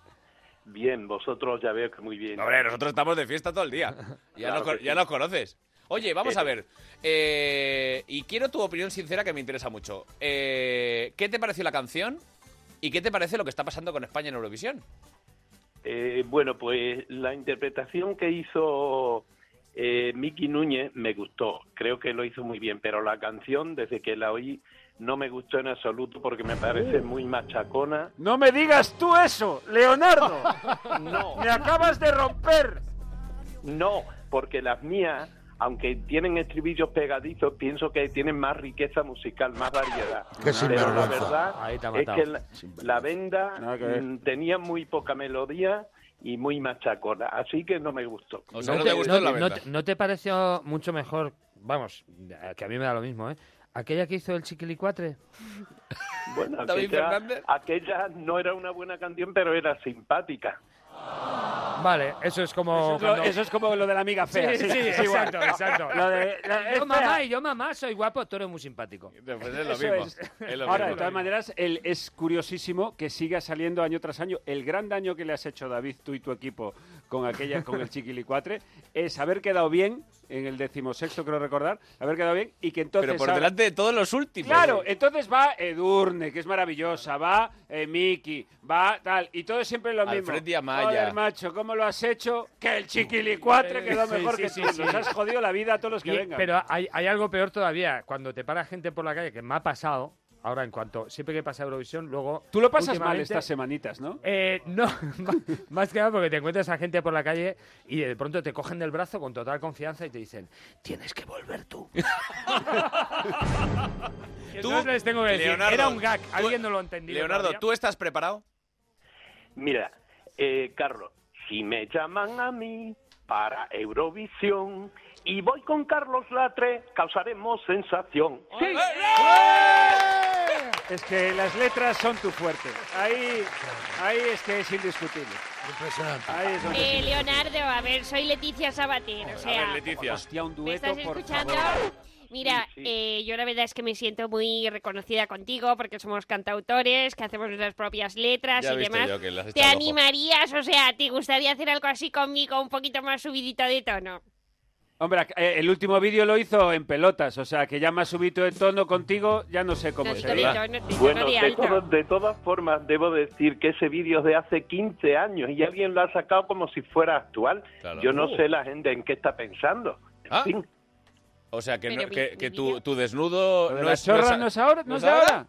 Bien, vosotros ya veo que muy bien. Hombre, nosotros estamos de fiesta todo el día. Ya, Claro nos, co- que ya sí. nos conoces. Oye, vamos a Eh. ver. eh, y quiero tu opinión sincera que me interesa mucho. Eh, ¿Qué te pareció la canción? ¿Y qué te parece lo que está pasando con España en Eurovisión? Eh, bueno, pues la interpretación que hizo eh, Miki Núñez me gustó. Creo que lo hizo muy bien, pero la canción, desde que la oí, no me gustó en absoluto porque me parece muy machacona. No me digas tú eso, Leonardo. No. Me acabas de romper. No, porque las mías, aunque tienen estribillos pegadizos, pienso que tienen más riqueza musical, más variedad. Qué Pero la verdad es que la, la venda que mm, tenía muy poca melodía y muy machacona, así que no me gustó. O sea, no, te gustó la no venda. te- ¿no te pareció mucho mejor, vamos, que a mí me da lo mismo, ¿eh? Aquella que hizo el Chiquilicuatre. Bueno, aquella no era una buena canción, pero era simpática. Vale, eso es como... Eso es, lo, cuando- eso es como lo de la amiga fea. Sí, sí, es igual. exacto, exacto. Lo de, la- es Yo mamá y yo mamá soy guapo, tú eres muy simpático. Pues es lo Eso mismo. es. es lo Ahora, mismo. de todas maneras, el- es curiosísimo que siga saliendo año tras año. El gran daño que le has hecho, David, tú y tu equipo, con aquella, con el Chiquilicuatre, es haber quedado bien en el decimosexto, creo recordar, haber quedado bien y que entonces... Pero por ahora- delante de todos los últimos. Claro, entonces va Edurne, que es maravillosa, va eh, Miki, va tal, y todo es siempre lo mismo. Alfred y Amaya. Joder, macho, ¿cómo lo has hecho? Que el chiquilicuatre quedó Sí, mejor sí, que sí, tú. sí. Nos has jodido la vida a todos los que Y- vengan. pero hay, hay algo peor todavía. Cuando te para gente por la calle, que me ha pasado, ahora en cuanto, siempre que pasa Eurovisión, luego... Tú lo pasas mal estas semanitas, ¿no? Eh, no, más que nada porque te encuentras a gente por la calle y de pronto te cogen del brazo con total confianza y te dicen, tienes que volver tú. Entonces les tengo que decir, Leonardo, era un gag, tú- alguien no lo ha entendido Leonardo, todavía. ¿tú estás preparado? Mira, eh, Carlos, si me llaman a mí, para Eurovisión. Y voy con Carlos Latre, causaremos sensación. Sí. Es que las letras son tu fuerte. Ahí, ahí es que es indiscutible. Impresionante. Ahí es donde Eh. Leonardo, a ver, soy Leticia Sabater, o sea... Leticia. Hostia, un ¿Me estás por escuchando? favor. Mira, Sí, sí. eh, yo la verdad es que me siento muy reconocida contigo porque somos cantautores, que hacemos nuestras propias letras Ya y demás. yo que le has ¿Te animarías? O sea, ¿te gustaría hacer algo así conmigo, un poquito más subidito de tono? Hombre, eh, el último vídeo lo hizo en pelotas, o sea que ya más subido de tono contigo, ya no sé cómo No, será. no, no, no, Bueno, de todo- todas formas, debo decir que ese vídeo es de hace 15 años y alguien lo ha sacado como si fuera actual. Claro. Yo no Uh. sé la gente en qué está pensando. En Ah. fin. O sea, que, mi- que, mi que tu, tu desnudo de no es ahora, no es ahora.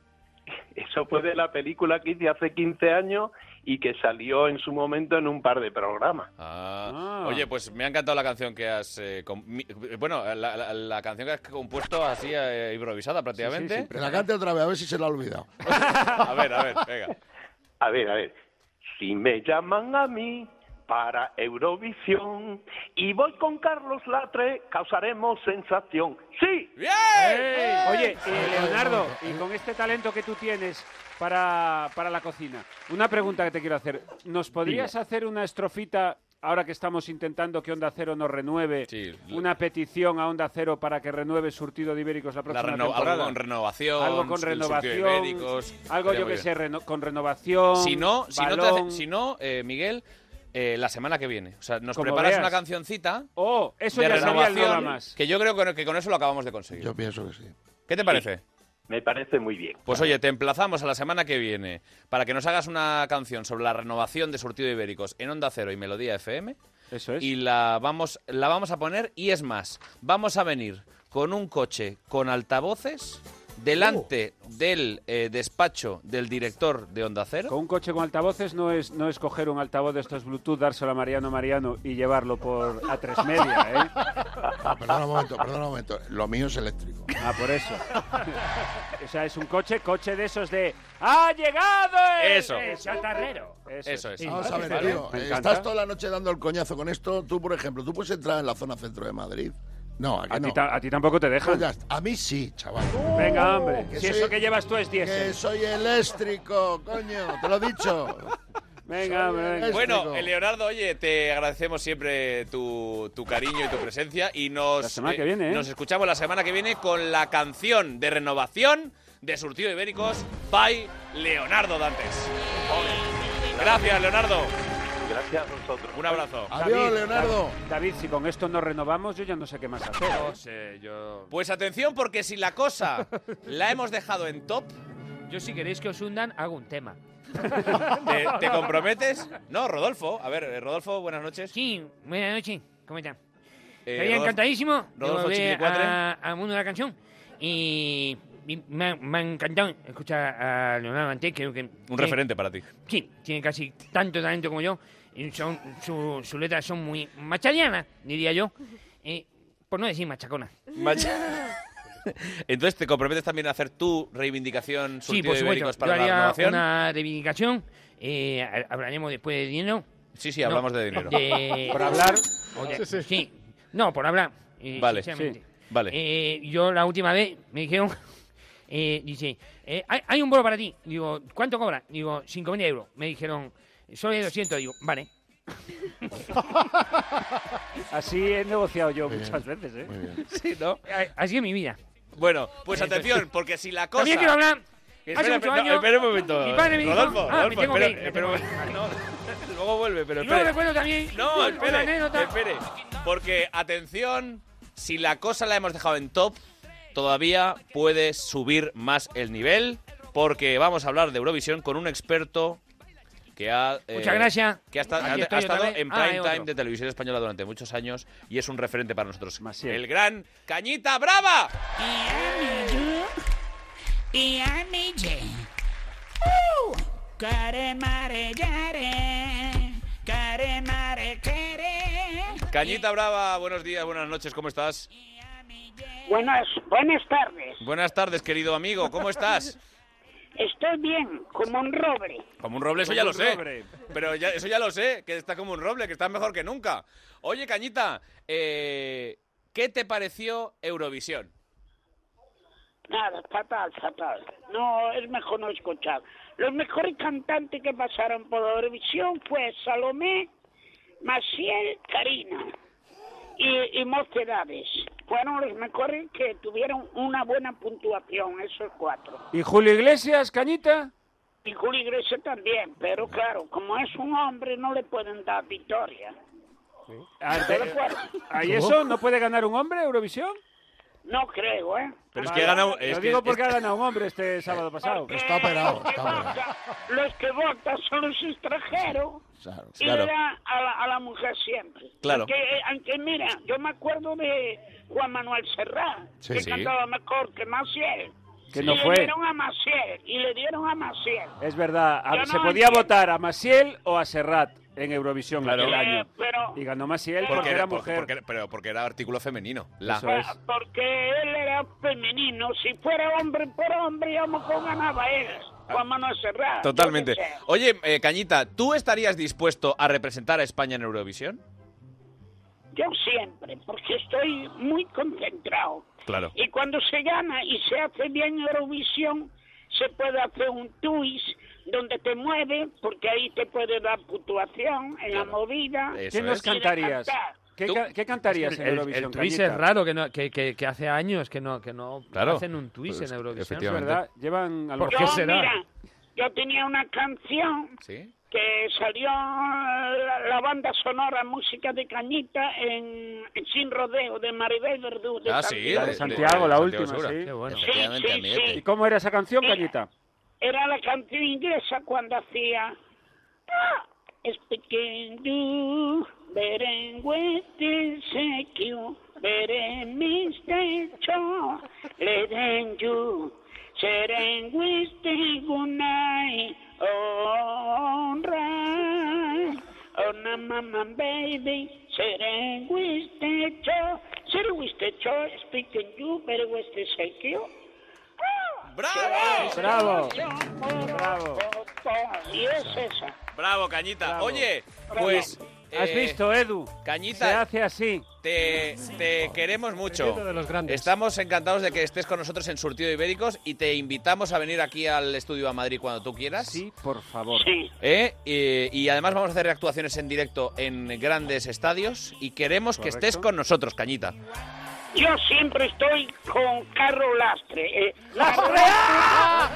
Eso fue de la película que hice hace 15 años y que salió en su momento en un par de programas. Ah. Oye, pues me ha encantado la canción que has... eh, bueno, la, la- la canción que has compuesto así eh, improvisada prácticamente. Que la cante otra vez, a ver si se la ha olvidado. a ver, a ver, venga. A ver, a ver. Si me llaman a mí para Eurovisión y voy con Carlos Latre, causaremos sensación. ¡Sí! ¡Ey! Oye, eh, Leonardo, y con este talento que tú tienes para, para la cocina, una pregunta que te quiero hacer. ¿Nos podrías hacer una estrofita, ahora que estamos intentando que Onda Cero nos renueve, una petición a Onda Cero para que renueve surtido de ibéricos la La próxima reno- temporada? algo con renovación. Algo con el renovación, ibéricos, algo yo que sé, reno- con renovación, Si no, si no, te balón. hace- si no eh, Miguel, eh, la semana que viene. O sea, nos Como preparas veas. una cancioncita. Oh, eso de ya sería el renovación, nada más. Que yo creo que, que con eso lo acabamos de conseguir. Yo pienso que sí. ¿Qué te parece? Me parece muy bien. Pues oye, te emplazamos a la semana que viene para que nos hagas una canción sobre la renovación de surtido de ibéricos en Onda Cero y Melodía FM. Eso es. Y la vamos, la vamos a poner, y es más, vamos a venir con un coche con altavoces delante del eh, despacho del director de Onda Cero. Con un coche con altavoces no es, no es coger un altavoz de estos Bluetooth, dárselo a Mariano Mariano y llevarlo por a tres media, ¿eh? Ah, perdona un momento, perdona un momento. Lo mío es eléctrico. Ah, por eso. o sea, es un coche, coche de esos de ¡Ha llegado el, Eso. el chatarrero! Eso es. Vamos a ver, tío. Eh. Estás toda la noche dando el coñazo con esto. Tú, por ejemplo, tú puedes entrar en la zona centro de Madrid. No, A no. ti, ta- a ti tampoco te dejan. Pues ya. A mí sí, chaval. Venga, hombre. Que Si soy- eso que llevas tú es Que diésel. soy eléctrico, coño. Te lo he dicho. Venga, hombre, venga. Bueno, eh, Leonardo, oye, te agradecemos siempre tu, tu cariño y tu presencia y nos, La semana que viene, ¿eh? nos escuchamos la semana que viene con la canción de renovación de Surtido Ibéricos by Leonardo Dantes. Gracias, Leonardo. Gracias a vosotros. Un abrazo. Adiós, Leonardo. David, David, si con esto nos renovamos, yo ya no sé qué más hacer. No sé, yo... Pues atención, porque si la cosa la hemos dejado en top, Yo si queréis que os hundan, hago un tema. ¿te, te comprometes? No, Rodolfo. A ver, eh, Rodolfo, buenas noches. Sí, buenas noches. ¿Cómo están? Eh, Estaría Rodolfo- encantadísimo de Rodolfo Chiquicuatre. a- al mundo de la canción. Y, y me, ha, me ha encantado escuchar a Leonardo Dantes, creo que... Un tiene- referente para ti. Sí, tiene casi tanto talento como yo. Y son, su- sus letras son muy machadianas, diría yo. Eh, por no decir machaconas. Macha- Entonces, ¿te comprometes también a hacer tu reivindicación Sí, por supuesto. Yo para la haría renovación? una reivindicación. Eh, ha- hablaremos después de dinero. Sí, sí, hablamos de dinero. de- Por hablar. Sí, sí. sí. No, por hablar. eh, Vale, sinceramente. sí, vale. Eh, yo la última vez me dijeron, eh, dice, eh, hay, hay un bolo para ti. Digo, ¿cuánto cobra? Digo, 5.000 euros. Me dijeron, solo hay 200. Digo, vale. Así he negociado yo muchas veces, ¿eh? Sí, ¿no? Así es mi vida. Bueno, pues atención, porque si la cosa... También quiero hablar. Hace espera, muchos no, años, espera un momento. mi padre me dijo, Rodolfo, ah, me Rodolfo, tengo espera, que ir, me espera, tengo no, luego vuelve, pero Y luego espere. recuerdo también No, espere, anécdota. espere. Porque, atención, si la cosa la hemos dejado en top, todavía puede subir más el nivel, porque vamos a hablar de Eurovisión con un experto que ha... eh, Muchas gracias. Que ha, esta- Aquí ha- estado en Ah, prime otro. time de televisión española durante muchos años y es un referente para nosotros. El gran Cañita Brava. Uh, care mare yare, care mare quere. Cañita Brava, buenos días, buenas noches, ¿cómo estás? Buenas, buenas tardes. Buenas tardes, querido amigo, ¿cómo estás? Estoy bien, como un roble. Como un roble, eso Como ya lo sé. roble. Pero ya, eso ya lo sé, que está como un roble, que está mejor que nunca. Oye, Cañita, eh, ¿qué te pareció Eurovisión? Nada, fatal, fatal. No, es mejor no escuchar. Los mejores cantantes que pasaron por Eurovisión fue Salomé, Maciel, Karina y, y Mocedades. Fueron los mejores que tuvieron una buena puntuación, esos cuatro. ¿Y Julio Iglesias, Cañita? Y Julio Iglesias también, pero claro, como es un hombre, no le pueden dar victoria. Bueno, ah, ¿Y eso no puede ganar un hombre Eurovisión? No creo, ¿eh? Pero es que gana... Lo Es que, digo porque es- ha ganado un hombre este sábado pasado. Está operado, está operado. Los que votan son los extranjeros Claro. y Claro. le dan a la, a la mujer siempre. Claro. Aunque, eh, aunque mira, yo me acuerdo de Juan Manuel Serrat, Sí, que sí. cantaba mejor que Maciel. Que y no le fue. dieron a Maciel, y le dieron a Maciel. Es verdad, a- Yo se podía entiendo. votar a Maciel o a Serrat en Eurovisión Claro. aquel Eh, año. pero- Y ganó Maciel porque porque era, mujer. porque- pero porque era artículo femenino. La. Eso es. Porque él era femenino. Si fuera hombre por hombre, lo mejor ganaba él. Juan Manuel Serrat. Totalmente. yo. Oye, eh, Cañita, ¿tú estarías dispuesto a representar a España en Eurovisión? Yo siempre, porque estoy muy concentrado. Claro. Y cuando se gana y se hace bien Eurovisión, se puede hacer un twist donde te mueve, porque ahí te puede dar puntuación en la movida. Eso ¿Qué nos cantarías? cantar. ¿Qué, ca- qué cantarías en el, Eurovisión, el twist Cañita? es raro, que, no, que, que, que hace años que no, que no Claro. hacen un twist Pues, en Eurovisión. Efectivamente. verdad, llevan a lo ¿Por Yo, qué mejor- será? mira, yo tenía una canción ¿Sí? Que salió la, la banda sonora música de Cañita en, en Sin Rodeo de Maribel Verdú. de Ah, sí, Santiago. La de de- Santiago, la última, sí. Qué bueno. Sí, sí, amiguete. ¿Y sí. cómo era esa canción, Cañita? Era la canción inglesa cuando hacía ah, Speaking to Beren with secure Beren Mr. Cho you Seren the good night Alright Oh na mama baby Seren with the Cho Seren with the Cho Speaking you Beren with the secure ¡Bravo! Bravo. Bravo. Y es esa. Bravo, Cañita. Bravo. Oye, pues... ¿Has eh, visto, Edu? Se Cañita, hace así. te, te queremos mucho. Secreto de los grandes. Estamos encantados de que estés con nosotros en Surtido de Ibéricos y te invitamos a venir aquí al estudio a Madrid cuando tú quieras. Sí, por favor. Sí. ¿Eh? Y, y además vamos a hacer actuaciones en directo en grandes estadios y queremos que estés con nosotros, Cañita. Yo siempre estoy con Carlos Lastre. eh.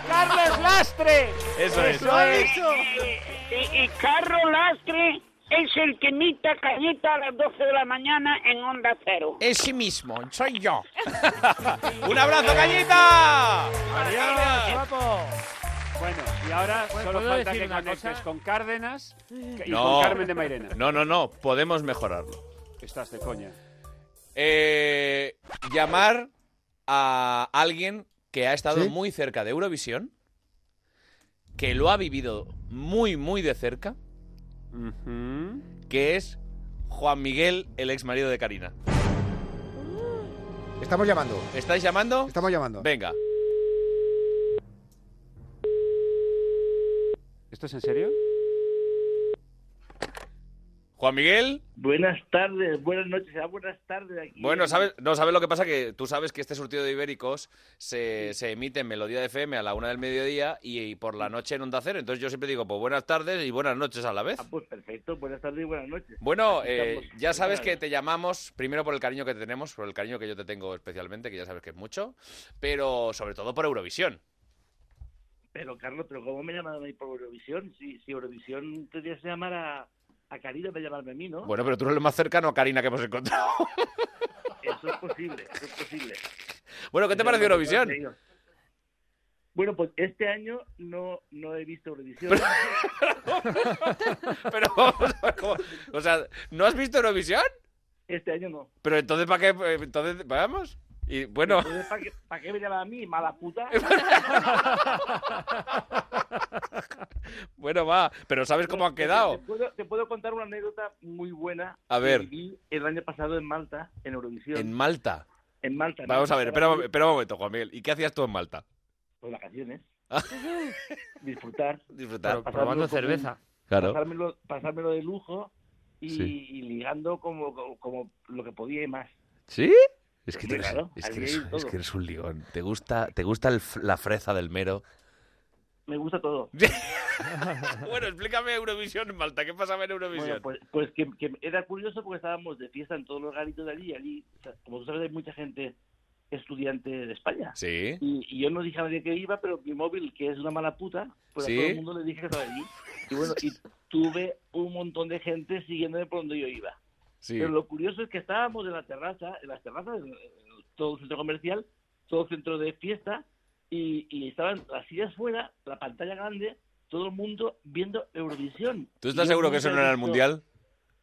¡Carlos Lastre! Eso es. Y, y Carlos Lastre es el que imita Cañita a las 12 de la mañana en Onda Cero. Ese mismo, soy yo. ¡Un abrazo, Cañita! Adiós, guapo. Bueno, y ahora solo ¿puedo falta que conectes cosa? con Cárdenas y No. con Carmen de Mairena. No, no, no, podemos mejorarlo. Estás de coña. Eh, llamar a alguien que ha estado ¿Sí? muy cerca de Eurovisión, que lo ha vivido muy, muy de cerca, Que es Juan Miguel, el ex marido de Karina. Estamos llamando. ¿Estáis llamando? Estamos llamando. Venga. ¿Esto es en serio? Juan Miguel, Buenas tardes, buenas noches, ah, buenas tardes aquí. bueno, ¿sabes? No, ¿sabes lo que pasa? Que tú sabes que este surtido de ibéricos se, se emite en Melodía de FM a la una del mediodía y, y por la noche en Onda Cero. Entonces yo siempre digo, pues buenas tardes y buenas noches a la vez. Ah, pues perfecto, buenas tardes y buenas noches. Bueno, eh, ya sabes que te llamamos primero por el cariño que te tenemos, por el cariño que yo te tengo especialmente, que ya sabes que es mucho, pero sobre todo por Eurovisión. Pero Carlos, ¿pero cómo me llaman a mí por Eurovisión? Si, si Eurovisión tendrías que llamar a, a Karina de llamarme a mí, ¿no? Bueno, pero tú eres lo más cercano a Karina que hemos encontrado. Eso es posible, eso es posible. bueno, ¿qué te pareció Eurovisión? Bueno, pues este año no, no he visto Eurovisión. Pero vamos a ver cómo- O sea, ¿no has visto Eurovisión? Este año no. Pero entonces, ¿para qué? Entonces, vamos. Y bueno, ¿para qué, para qué me llaman a mí, mala puta? bueno, va. Pero ¿sabes cómo han quedado? Te puedo, te puedo contar una anécdota muy buena. A ver. Que viví el año pasado en Malta, en Eurovisión. En Malta. En Malta. Vamos a ver, espera, espera un momento, Juan Miguel. ¿Y qué hacías tú en Malta? Pues vacaciones. disfrutar. Disfrutar. Pero probando cerveza. Claro. Pasármelo, pasármelo de lujo y, Sí. y ligando como, como, como lo que podía y más. ¿Sí? Es que, eres, claro, es, que ahí eres, hay es todo. que eres un ligón. Te gusta, te gusta el f- la freza del mero. Me gusta todo. bueno, explícame Eurovisión en Malta. ¿Qué pasaba en Eurovisión? Bueno, pues, pues que, que era curioso porque estábamos de fiesta en todos los garitos de allí. Allí, o sea, como tú sabes, hay mucha gente estudiante de España. Sí. Y, y yo no dije a nadie que iba, pero mi móvil, que es una mala puta, pues ¿Sí? a todo el mundo le dije que estaba allí. Y bueno, y tuve un montón de gente siguiéndome por donde yo iba. Sí. Pero lo curioso es que estábamos en la terraza, en las terrazas, en, todo el centro comercial, todo el centro de fiesta, y, y estaban las sillas fuera, la pantalla grande, todo el mundo viendo Eurovisión. ¿Tú estás seguro que eso no era el Mundial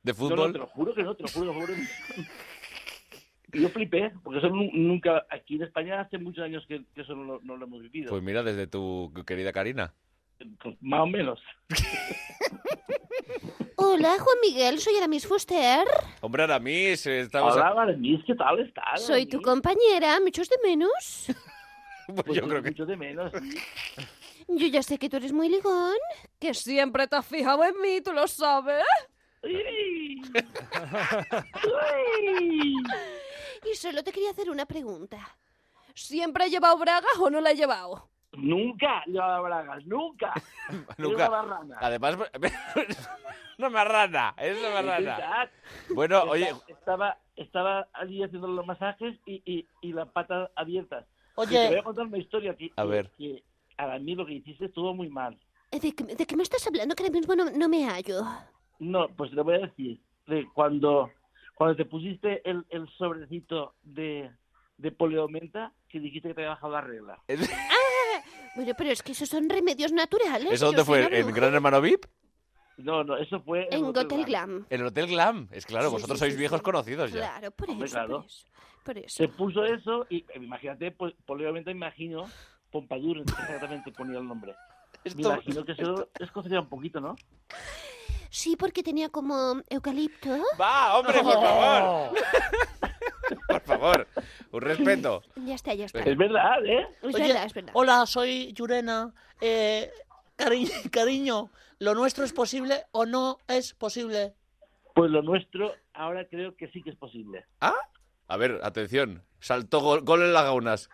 de fútbol? no, te lo juro que no, te lo juro, te lo juro. Y yo flipé, porque eso nu- nunca, aquí en España hace muchos años que, que eso no, lo- no lo hemos vivido. Pues mira, desde tu querida Karina. Pues más o menos. Hola, Juan Miguel, soy Aramis Fuster. Hombre, Aramis, estamos... Hola, Aramis, ¿qué tal estás? Soy tu compañera, ¿me echas de menos? Pues yo creo que... Mucho de menos. Yo ya sé que tú eres muy ligón. Que siempre te has fijado en mí, tú lo sabes. Y solo te quería hacer una pregunta. ¿Siempre he llevado bragas o no la he llevado? Nunca llevaba bragas, nunca. Nunca. Era barrana. Además, no me rana, es una Es rana. verdad. Bueno, oye, Estaba, estaba allí haciendo los masajes y, y, y las patas abiertas. Oye. Y te voy a contar una historia que, A ver. que a mí lo que hiciste estuvo muy mal. Eh, ¿De qué, de qué me estás hablando? Que ahora mismo no, no me hallo. No, pues te lo voy a decir. De cuando, cuando te pusiste el, el sobrecito de, de poliomenta, que dijiste que te había bajado la regla. Ah, bueno, pero es que esos son remedios naturales. ¿eso dónde fue? ¿En bruja. Gran Hermano VIP? No, no, eso fue En Hotel Hotel Glam. En el Hotel Glam. Es claro, Sí, vosotros sí, sois sí, viejos sí. conocidos ya. Claro, por Hombre, eso, claro. por eso. Por eso. Se puso eso y imagínate, pues, imagino, Pompadour, exactamente ponía el nombre. Me imagino que eso es conocer un poquito, ¿no? Sí, porque tenía como eucalipto. ¡Va, hombre, por favor! por favor, un respeto. Ya está, ya está. Es verdad, ¿eh? Es Oye, verdad, es verdad. Hola, soy Yurena. Eh, cari- cariño, ¿lo nuestro es posible o no es posible? Pues lo nuestro ahora creo que sí que es posible. ¿Ah? A ver, atención. Saltó gol, gol en las gaunas.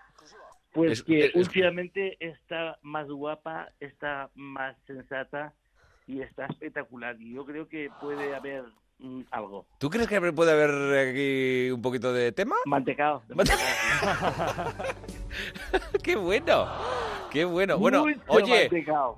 Pues Es- que es- últimamente está más guapa, está más sensata y está espectacular. Y yo creo que puede haber algo. ¿Tú crees que puede haber aquí un poquito de tema? Mantecado. ¡Qué bueno! ¡Qué bueno! Bueno, Mucho oye,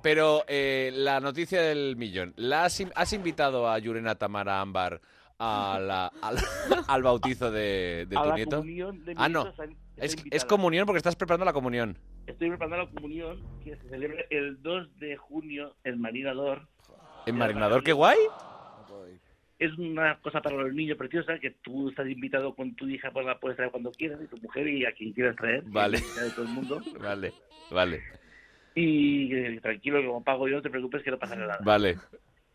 pero eh, la noticia del millón. ¿La has, in- has invitado a Yurena Tamara Ámbar a la- al, al bautizo de, de A tu la nieto? comunión de mi ah, no. nieto Es, es comunión porque estás preparando la comunión. Estoy preparando la comunión que se celebra el 2 de junio en Marinador. ¿En Marinador qué guay? Es una cosa para los niños preciosa que tú estás invitado con tu hija, pues la puedes traer cuando quieras, y tu mujer y a quien quieras traer. Vale. que sea de todo el mundo. Vale, vale, Y eh, tranquilo, que como pago yo, no te preocupes que no pasará nada. vale.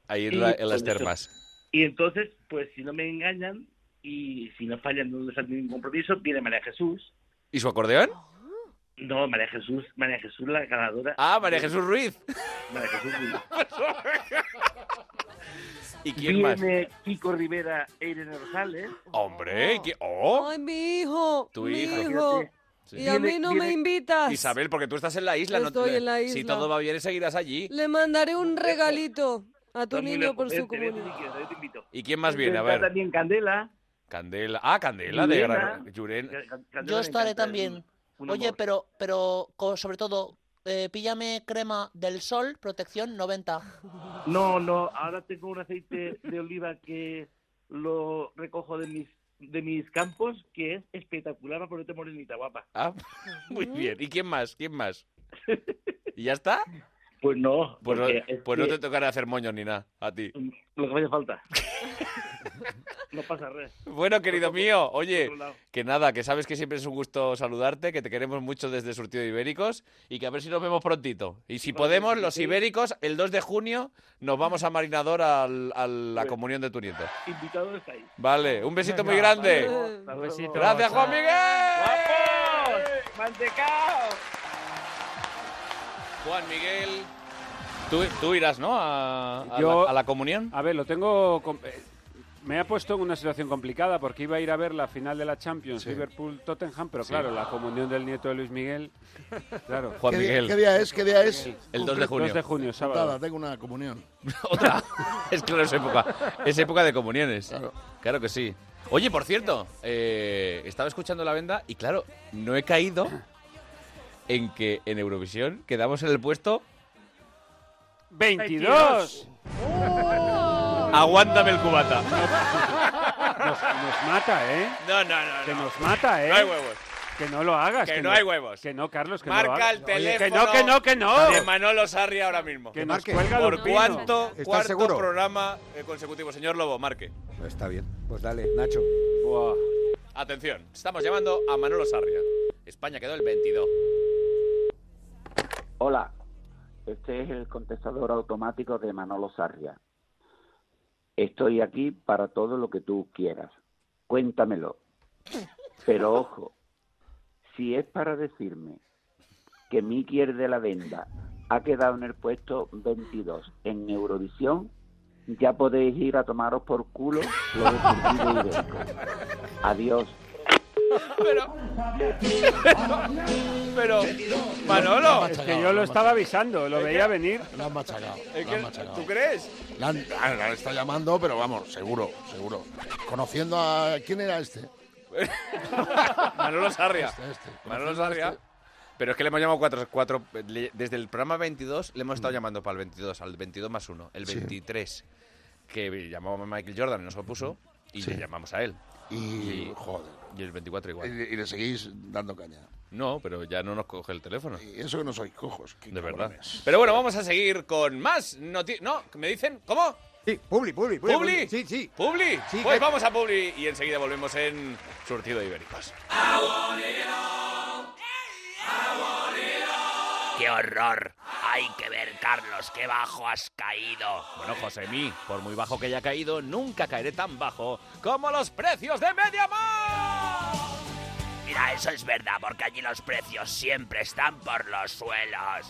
Ahí en, Y la- en las termas. Y entonces, pues si no me engañan y si no fallan, no les hacen ningún compromiso, viene María Jesús. ¿Y su acordeón? No, María Jesús, María Jesús la ganadora. Ah, María Jesús Ruiz. María Jesús Ruiz. ¿Y quién más? Viene Kiko Rivera e Irene Rosales. Hombre, ¿y qui- ¡Oh! Ay, mi hijo. Tu mi hija. hijo. Sí. Y a mí no me invitas. Isabel, porque tú estás en la isla. no- Estoy en la Si isla. todo va bien, seguirás allí. Le mandaré un regalito a tu niño por su comunión. si quieres, yo te invito. ¿Y quién más viene? A ver. también Candela. Candela. Ah, Candela de. Gran... Yo estaré también. Oye, pero, pero sobre todo, eh, píllame crema del sol, protección 90. No, no, ahora tengo un aceite de oliva que lo recojo de mis de mis campos, que es espectacular para ponerte morenita, guapa. Ah, muy bien. ¿Y quién más? ¿Quién más? ¿Y ya está? Pues no, Pues, no, pues no que te tocará hacer moños ni nada, a ti. lo que me hace falta. no pasa res. Bueno, querido mío, oye, que nada, que sabes que siempre es un gusto saludarte, que te queremos mucho desde Surtido de Ibéricos y que a ver si nos vemos prontito. Y si podemos, los ibéricos, el 2 de junio nos vamos a Marinador al- a la comunión de tu nieto. Invitado estáis. Vale, un besito muy grande. Un besito. Gracias, Juan Miguel. Juan Miguel. Tú, tú irás, ¿no? A, a Yo- la, a la comunión. A ver, lo tengo... eh, Me ha puesto en una situación complicada porque iba a ir a ver la final de la Champions, Sí. Liverpool-Tottenham, pero Sí. claro, la comunión del nieto de Luis Miguel... Claro. Juan ¿Qué, día- Miguel. qué día es? ¿Qué día es? El 2 de junio. 2 de junio, sábado. Tengo una comunión. Otra. es claro, es época. Es época de comuniones. Claro. que sí. Oye, por cierto, eh, estaba escuchando la venda y claro, no he caído en que en Eurovisión quedamos en el puesto. 22. Aguántame el cubata. Nos, nos mata, ¿eh? No, no, no. Que no. nos mata, ¿eh? No hay huevos. Que no lo hagas. Que no hay huevos. Que no, Carlos, que no lo Marca hagas. el Oye, teléfono. que no, que no, que no. De Manolo Sarri ahora mismo. Que nos cuelga ¿Por ¿Estás cuarto seguro? programa eh, consecutivo? Señor Lobo, marque. Está bien. Pues dale, Nacho. Atención, estamos llamando a Manolo Sarria. España quedó el 22. Hola, este es el contestador automático de Manolo Sarria. Estoy aquí para todo lo que tú quieras. Cuéntamelo. Pero ojo, si es para decirme que Miki el de la Venda ha quedado en el puesto 22 en Eurovisión, ya podéis ir a tomaros por culo lo. Adiós. Pero, pero, Manolo. Es que yo lo estaba avisando, lo veía que- venir. Lo han machacado. Es que- han machacado. ¿Tú crees? La han, ah, la está llamando, pero vamos, seguro, seguro. Conociendo a... ¿Quién era este? Manolo Sarria. Este, este. Manolo Conociendo a Sarria. este. Pero es que le hemos llamado cuatro, cuatro le- desde el programa 22 le hemos estado llamando para el 22, al 22 más 1, el Sí. 23, que llamamos a Michael Jordan y nos opuso, y Sí. le llamamos a él. Y, joder. Y el 24 igual. Y, y le seguís dando caña. No, pero ya no nos coge el teléfono. Y eso que no sois cojos. De verdad. Pero bueno, vamos a seguir con más noticias. No, ¿me dicen? ¿Cómo? Sí, Publi, Publi, Publi. ¿Publi? Sí, sí. ¿Publi? Sí, pues que- vamos a Publi y enseguida volvemos en Surtido de Ibéricos. ¡Qué horror! Hay que ver, Carlos, qué bajo has caído. Bueno, Josemí, por muy bajo que haya caído, nunca caeré tan bajo como los precios de MediaMarkt. Mira, eso es verdad, porque allí los precios siempre están por los suelos.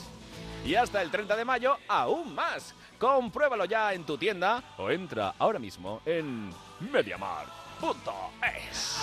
Y hasta el 30 de mayo, aún más. Compruébalo ya en tu tienda o entra ahora mismo en MediaMarkt.es.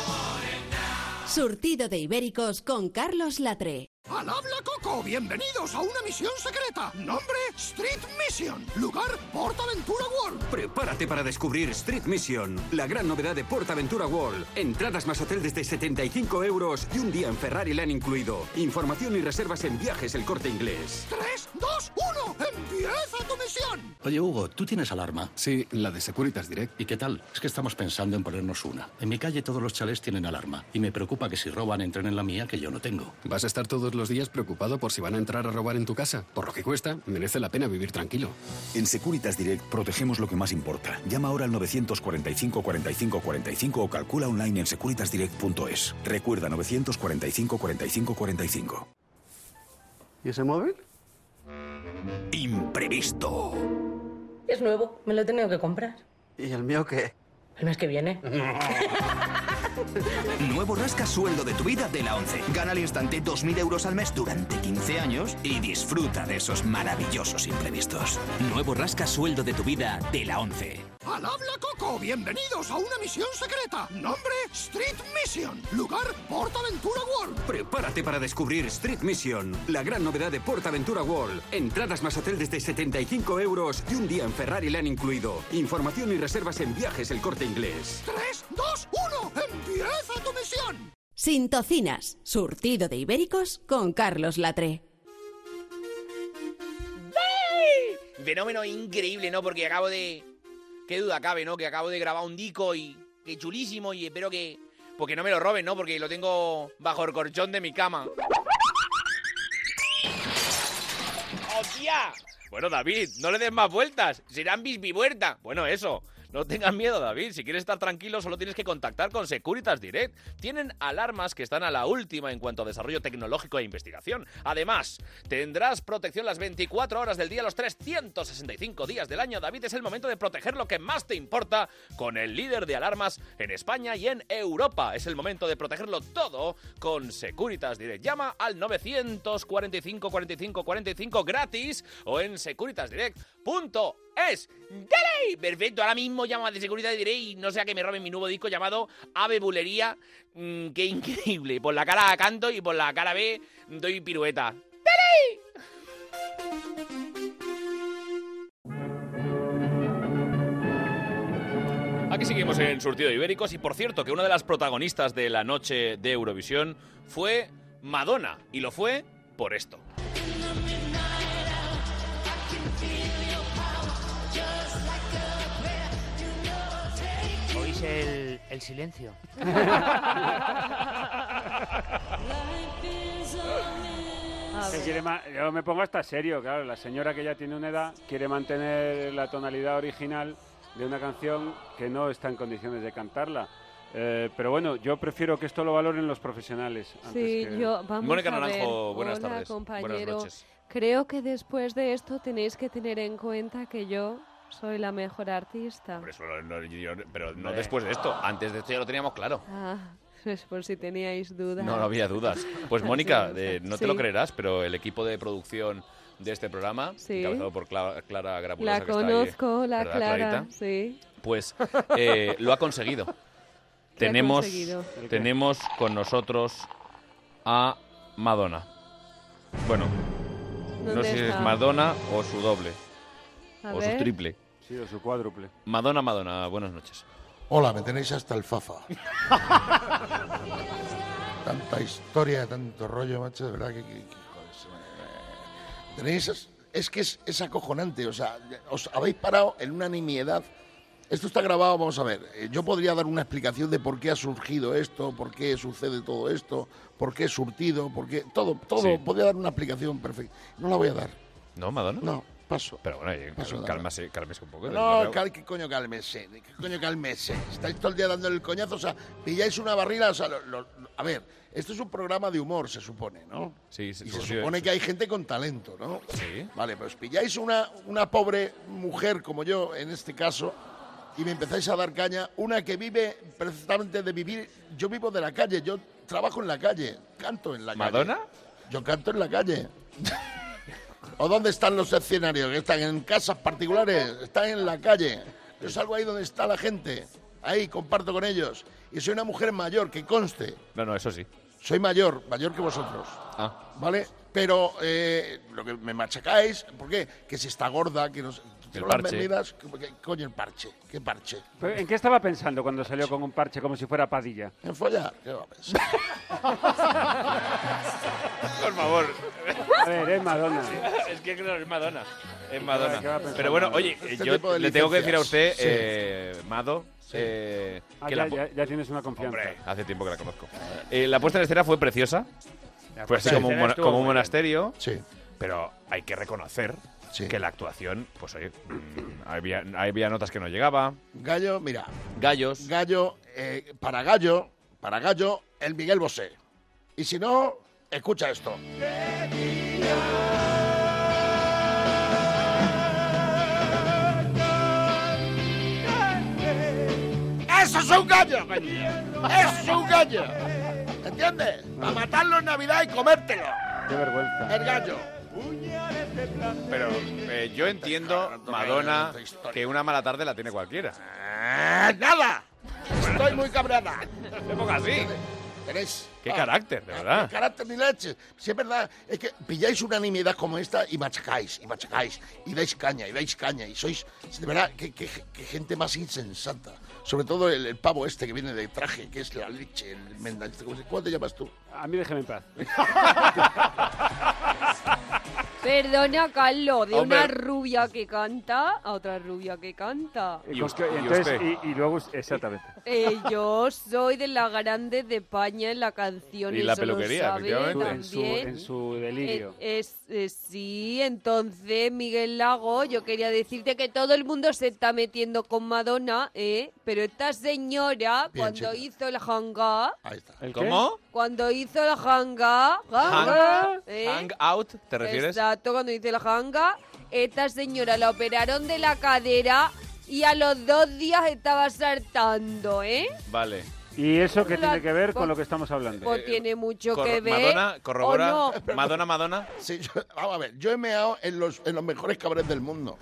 Surtido de Ibéricos con Carlos Latre. ¡Al habla Coco! ¡Bienvenidos a una misión secreta! Nombre Street Mission. Lugar Portaventura World. Prepárate para descubrir Street Mission, la gran novedad de PortAventura World. Entradas más hotel desde 75 euros y un día en Ferrari le han incluido. Información y reservas en viajes el corte inglés. 3, 2, 1. ¡Empieza tu misión! Oye, Hugo, ¿tú tienes alarma? Sí, la de Securitas Direct. ¿Y qué tal? Es que estamos pensando en ponernos una. En mi calle todos los chalés tienen alarma. Y me preocupa que si roban entren en la mía, que yo no tengo. ¿Vas a estar todos los días preocupado por si van a entrar a robar en tu casa? Por lo que cuesta, merece la pena vivir tranquilo. En Securitas Direct protegemos lo que más importa. Llama ahora al 945 45 45 o calcula online en securitasdirect.es. Recuerda 945 45 45. ¿Y ese móvil? Imprevisto. Es nuevo, me lo he tenido que comprar. ¿Y el mío qué? El mes que viene. Nuevo rasca sueldo de tu vida de la 11. Gana al instante 2.000 euros al mes durante 15 años y disfruta de esos maravillosos imprevistos. Nuevo rasca sueldo de tu vida de la 11. ¡Al habla Coco! ¡Bienvenidos a una misión secreta! Nombre Street Mission. Lugar Portaventura World. Prepárate para descubrir Street Mission, la gran novedad de PortAventura World. Entradas más hotel desde 75 euros y un día en Ferrari le han incluido. Información y reservas en viajes el corte inglés. 3, 2, 1. ¡Empieza tu misión! Sin tocinas. Surtido de Ibéricos con Carlos Latre. Fenómeno increíble, ¿no? Porque acabo de... Qué duda cabe, ¿no? Que acabo de grabar un disco y... Que chulísimo y espero que... Porque no me lo roben, ¿no? Porque lo tengo bajo el colchón de mi cama. ¡Hostia! Bueno, David, no le des más vueltas. Serán bisbivuelta. Bueno, eso. No tengas miedo, David. Si quieres estar tranquilo, solo tienes que contactar con Securitas Direct. Tienen alarmas que están a la última en cuanto a desarrollo tecnológico e investigación. Además, tendrás protección las 24 horas del día, los 365 días del año. David, es el momento de proteger lo que más te importa con el líder de alarmas en España y en Europa. Es el momento de protegerlo todo con Securitas Direct. Llama al 945 45 45 gratis o en securitasdirect.es. ¡Dale! Perfecto, ahora mismo llamo de Securitas Direct y no sea que me roben mi nuevo disco llamado Ave Bulería. Mm, ¡Qué increíble! Por la cara A canto y por la cara B doy pirueta. ¡Dale! Aquí seguimos en Surtido de Ibéricos y por cierto que una de las protagonistas de la noche de Eurovisión fue Madonna y lo fue por esto. El, el silencio. Se quiere ma- yo me pongo hasta serio, claro. La señora que ya tiene una edad quiere mantener la tonalidad original de una canción que no está en condiciones de cantarla. Eh, pero bueno, yo prefiero que esto lo valoren los profesionales. antes Sí, que- yo, vamos Mónica a ver. Naranjo, buenas Hola, tardes. compañero. Buenas noches. Creo que después de esto tenéis que tener en cuenta que yo soy la mejor artista. Por eso, no- no- yo- pero no después de esto. Antes de esto ya lo teníamos claro. Ah, es por si teníais dudas. No, no había dudas. Pues Mónica, eh, no te sí. lo creerás, pero el equipo de producción de este programa, Sí. encabezado por Cla- Clara Grapulosa, La que está ahí, conozco, la ¿verdad, Clara, Clarita? sí. Pues eh, lo ha conseguido. ¿Qué ha tenemos, conseguido? ¿El qué? tenemos con nosotros a Madonna. Bueno, no ¿Dónde sé si es está? Madonna o su doble. A o ver. su triple. Sí, o su cuádruple. Madonna, Madonna, buenas noches. Hola, me tenéis hasta el fafa. Tanta historia, tanto rollo, macho, de verdad que... que- que, joder, se me- Tenéis... Es, es que es, es acojonante, o sea, os habéis parado en una nimiedad. Esto está grabado, vamos a ver. eh, Yo podría dar una explicación de por qué ha surgido esto, por qué sucede todo esto, por qué es surtido, por qué... Todo, todo. Sí. Podría dar una explicación perfecta. No la voy a dar. ¿No, Madonna? No, paso. Pero bueno, eh, Paso, cálmase, cálmese un poco. No, cal, ¿qué coño cálmese? ¿Qué coño cálmese? Estáis todo el día dándole el coñazo, o sea, pilláis una barrila, o sea, lo- a ver, esto es un programa de humor, se supone, ¿no? Sí, sí, Y sí, se supone que hay gente con talento, ¿no? Sí. Vale, pues pilláis una, una pobre mujer como yo, en este caso, y me empezáis a dar caña, una que vive precisamente de vivir, yo vivo de la calle, yo trabajo en la calle, canto en la calle. ¿Madonna? Yo canto en la calle. ¿O dónde están los escenarios? ¿Que están en casas particulares? ¿Están en la calle? Yo salgo ahí donde está la gente. Ahí comparto con ellos. Y soy una mujer mayor, que conste. No, no, eso sí. Soy mayor, mayor que vosotros. Ah. ¿Vale? Pero eh, lo que me machacáis, ¿por qué? Que si está gorda, que no Son las parche. medidas, ¿qué- qué coño el parche? ¿Qué parche? Pero, ¿En qué estaba pensando cuando salió con un parche como si fuera Padilla? ¿En follar? ¿Qué va a pensar? Por favor. A ver, es Madonna. es que claro, es Madonna. Es ¿Qué Madonna. va a pensar Pero bueno, oye, Este yo tipo de le tengo que decir a usted, licencias. Eh, Mado, eh, Ah, que ya, la, po- ya- ya tienes una confianza. Hombre, hace tiempo que la conozco. Eh, la puesta en escena fue preciosa. La Fue así puesta en como un, escena mona- estuvo como un muy bien. monasterio. Sí. Pero hay que reconocer Sí. que la actuación, pues oye, mm, había, había notas que no llegaba. Gallo, mira. Gallos. Gallo, eh, para Gallo, para Gallo, el Miguel Bosé. Y si no, escucha esto. ¡Eso es un gallo, coño! ¡Eso es un gallo! ¿Entiendes? Para matarlo en Navidad y comértelo. Qué vergüenza. El gallo. Pero eh, yo entiendo, Madonna, que una mala tarde la tiene cualquiera. ¡Ah, ¡Nada! Estoy muy cabreada. Se ponga así. Tenéis. Qué ah, carácter, de verdad. qué carácter ni leche. Si es verdad, es que pilláis una nimiedad como esta y machacáis, y machacáis, y dais caña, y dais caña, y sois, de verdad, qué, qué- qué gente más insensata. Sobre todo el, el pavo este que viene de traje, que es la leche, el menda, ¿cómo se- ¿cómo te llamas tú? A mí déjeme en paz. Perdona, Carlos, de Hombre. una rubia que canta a otra rubia que canta. Y, entonces, y, y luego, exactamente. Eh, yo soy de las grandes de España en la canción. Y la peluquería. En su, también. en su delirio. Eh, es, eh, sí, entonces, Miguel Lago, yo quería decirte que todo el mundo se está metiendo con Madonna, ¿eh? Pero esta señora, Bien, cuando chica. hizo el hanga, Ahí está. ¿El qué? ¿Cómo? Cuando hizo el hanga, hanga, ¿eh? Hang out, ¿te refieres? Exacto, cuando hice el hanga, esta señora la operaron de la cadera y a los dos días estaba saltando, ¿eh? Vale. ¿Y eso qué La- tiene que ver con lo que estamos hablando? Pues tiene mucho Cor- que ver. Madonna, corrobora. ¿o no? Madonna, Madonna. Sí, yo- vamos a ver, yo he meado en los, en los mejores cabarets del mundo.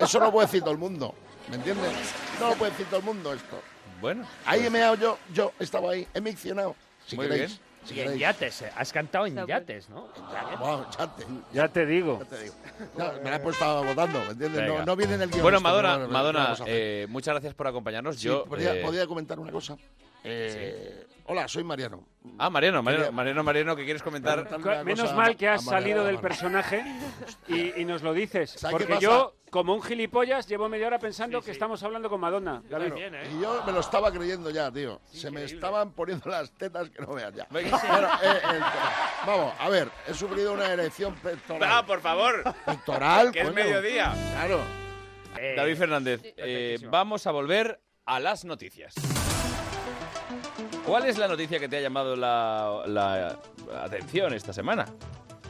Eso no lo puede decir todo el mundo, ¿me entiendes? No lo puede decir todo el mundo esto. Bueno. Ahí he meado yo, yo estaba ahí, he miccionado. Si Muy queréis, bien. si Y en yates, eh, has cantado en yates, ¿no? Wow, chate. Ya te digo. Ya te digo. Ya, me la he puesto votando, ¿me entiendes? Venga. No, no viene en el guion. Bueno, Madonna, bueno, ¿qué Madonna eh, muchas gracias por acompañarnos. Sí, Yo, podría, eh, podría comentar una cosa. Eh, Hola, soy Mariano. Ah, Mariano, Mariano, Mariano, Mariano, ¿qué quieres comentar? Menos mal que has salido del personaje y, y nos lo dices. ¿Sabes qué Porque yo, como un gilipollas, llevo media hora pensando que estamos hablando con Madonna. David. ¿eh? Y yo me lo estaba creyendo ya, tío. Se me estaban poniendo las tetas que no veas ya. Venga. Bueno, eh, el vamos, a ver, he sufrido una erección pectoral. Ah, por favor. Pectoral, Que es coño. mediodía. Claro. Eh, David Fernández, eh, vamos a volver a las noticias. ¿Cuál es la noticia que te ha llamado la, la atención esta semana?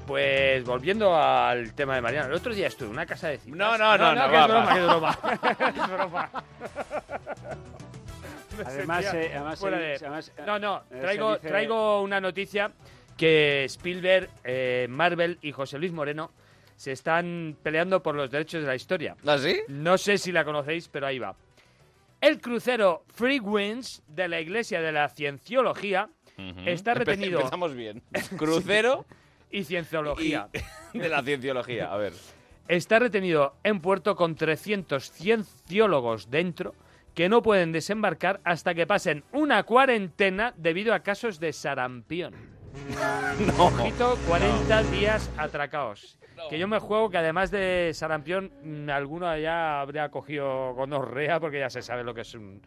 Pues volviendo al tema de Mariano, el otro día estuve en una casa de citas. No, no, no, no, que es broma, va. que es broma. es broma. Me Además, eh, además, fuera se- de- además, No, no, se traigo, dice- traigo una noticia que Spielberg, eh, Marvel y José Luis Moreno se están peleando por los derechos de la historia. ¿Ah, sí? No sé si la conocéis, pero ahí va. El crucero Free Winds de la Iglesia de la Cienciología está Empe- retenido... Empezamos bien. Crucero y Cienciología. y- de la cienciología. A ver. Está retenido en puerto con 300 cienciólogos dentro que no pueden desembarcar hasta que pasen una cuarentena debido a casos de sarampión. No. Ojito, 40 días atracados. Que yo me juego que además de sarampión, mm, alguno ya habría cogido gonorrea porque ya se sabe lo que es un,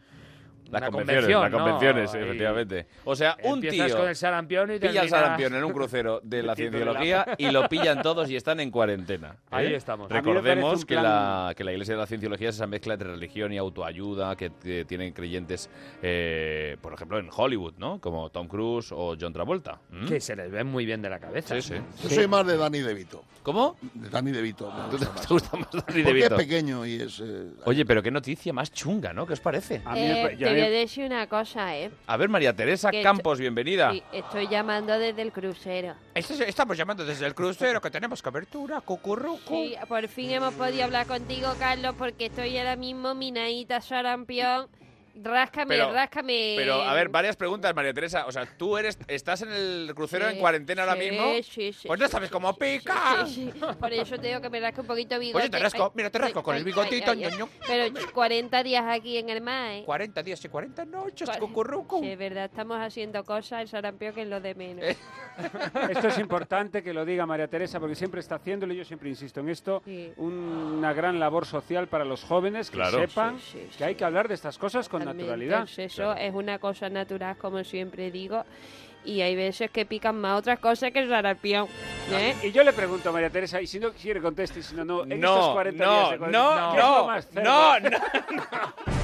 Las convenciones, convención, las convenciones, efectivamente. O sea, un empiezas tío con el sarampión y pilla el sarampión en un crucero de la cienciología y lo pillan todos y están en cuarentena. ¿eh? Ahí estamos. A mí Recordemos que, plan- la, que la Iglesia de la Cienciología es esa mezcla entre religión y autoayuda que, que tienen creyentes, eh, por ejemplo, en Hollywood, ¿no? Como Tom Cruise o John Travolta. ¿Mm? Que se les ve muy bien de la cabeza. Sí, sí. Yo soy más de Danny DeVito. ¿Cómo? De Danny DeVito. ¿Tú te, gusta más. te gusta más Danny Porque DeVito? es pequeño y es... eh, Oye, pero qué noticia más chunga, ¿no? ¿Qué os parece? Eh, te voy a decir una cosa, ¿eh? A ver, María Teresa Que Campos, bienvenida. Sí, estoy llamando desde el crucero. Estamos llamando desde el crucero que tenemos cobertura, cucurrucu. Sí, por fin hemos podido hablar contigo, Carlos, porque estoy ahora mismo minadita sarampión. Ráscame, Pero- ráscame. Pero, a ver, varias preguntas, María Teresa. O sea, tú eres, estás en el crucero Sí, en cuarentena ahora sí, mismo. sí, sí, pues no sabes cómo pica. Sí, sí. Por eso tengo que me rasque un poquito bigote. Oye, te rasco, Ay, mira, te rasco ay, con el ay, bigotito, ay, ay, ño, ño. Pero 40 días aquí en el mar, ¿eh? 40 días y 40 noches, cucurrucu. Sí, es verdad, estamos haciendo cosas, el sarampión que es lo de menos. Eh, Esto es importante que lo diga María Teresa porque siempre está haciéndolo y yo siempre insisto en esto. Sí. Una gran labor social para los jóvenes que Claro. sepan Sí, sí, que hay que hablar de estas cosas con Naturalidad. el sexo es una cosa natural, como siempre digo, y hay veces que pican más otras cosas que el sarampión. ¿eh? Y yo le pregunto a María Teresa, y si no quiere conteste, si no, no. En No, estos 40 no, días de cuarentena, no, ¿qué es lo no, cerdo? no, no,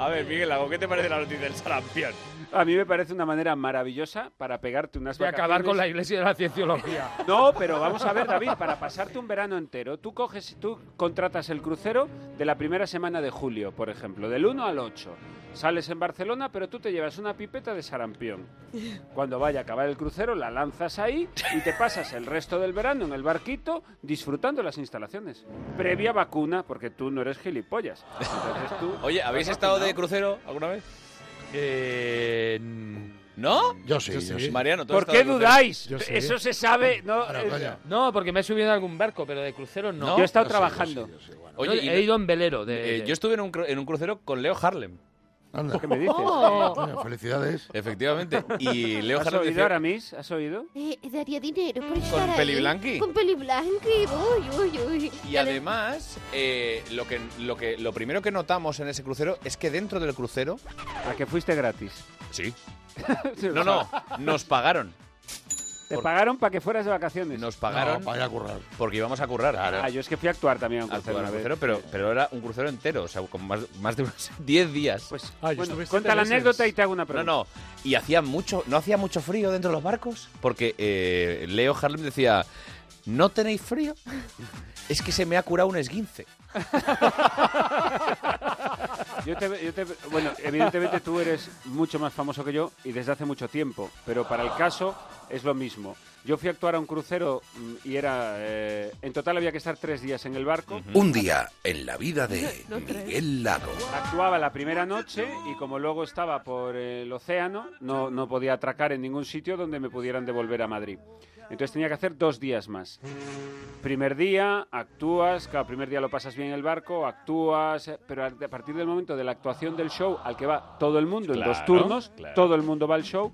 A ver, Miguel Lago, ¿qué te parece la noticia del sarampión? A mí me parece una manera maravillosa para pegarte unas De acabar con la iglesia de la cienciología. No, pero vamos a ver, David, para pasarte un verano entero, tú coges, tú contratas el crucero de la primera semana de julio, por ejemplo, del 1 al 8. Sales en Barcelona, pero tú te llevas una pipeta de sarampión. Cuando vaya a acabar el crucero, la lanzas ahí y te pasas el resto del verano en el barquito disfrutando las instalaciones. Previa vacuna, porque tú no eres gilipollas. Entonces tú Oye, ¿habéis estado de crucero alguna vez? Eh, ¿No? Yo sí, yo sí. Mariano, ¿tú has ¿Por estado qué de crucero? dudáis? Yo sí. Eso se sabe. No, eh, coño. No, porque me he subido en algún barco, pero de crucero no. Yo he estado Yo sí, yo trabajando. sí, yo sí, bueno. Oye, Yo y he ido en velero. De, Eh, de- yo estuve en un, cru- en un crucero con Leo Harlem. Anda. ¿Qué me dices? Coño, Felicidades. Efectivamente. Y Leo ¿Has oído, decía... Aramis? ¿Has oído? Eh, daría dinero por estar ahí. Peli Blanqui? Con Peli Blanqui. Uy, uy, uy. Y además, eh, lo, que, lo, que, lo primero que notamos en ese crucero es que dentro del crucero... ¿A que fuiste gratis? Sí. No, no, nos pagaron. Te Por- pagaron para que fueras de vacaciones. Nos pagaron No, para ir a currar. porque íbamos a currar. Ah, yo es que fui a actuar también a un a crucero actuar una en vez. crucero, pero, pero era un crucero entero, o sea, con más, más de unos 10 días. Pues, Ah, yo bueno, cuenta la anécdota y te hago una No, pregunta. no. Y hacía mucho, no hacía mucho frío dentro de los barcos, porque eh, Leo Harlem decía, ¿no tenéis frío? Es que se me ha curado un esguince. Yo te- yo te- bueno, evidentemente tú eres mucho más famoso que yo y desde hace mucho tiempo, pero para el caso es lo mismo. Yo fui a actuar a un crucero mm, y era... eh, en total había que estar tres días en el barco. Un día en la vida de Miguel Lago. Actuaba la primera noche y como luego estaba por el océano, no, no podía atracar en ningún sitio donde me pudieran devolver a Madrid. Entonces tenía que hacer dos días más. Primer día, actúas, cada primer día lo pasas bien en el barco, actúas, pero a partir del momento de la actuación del show al que va todo el mundo en dos turnos, claro. todo el mundo va al show,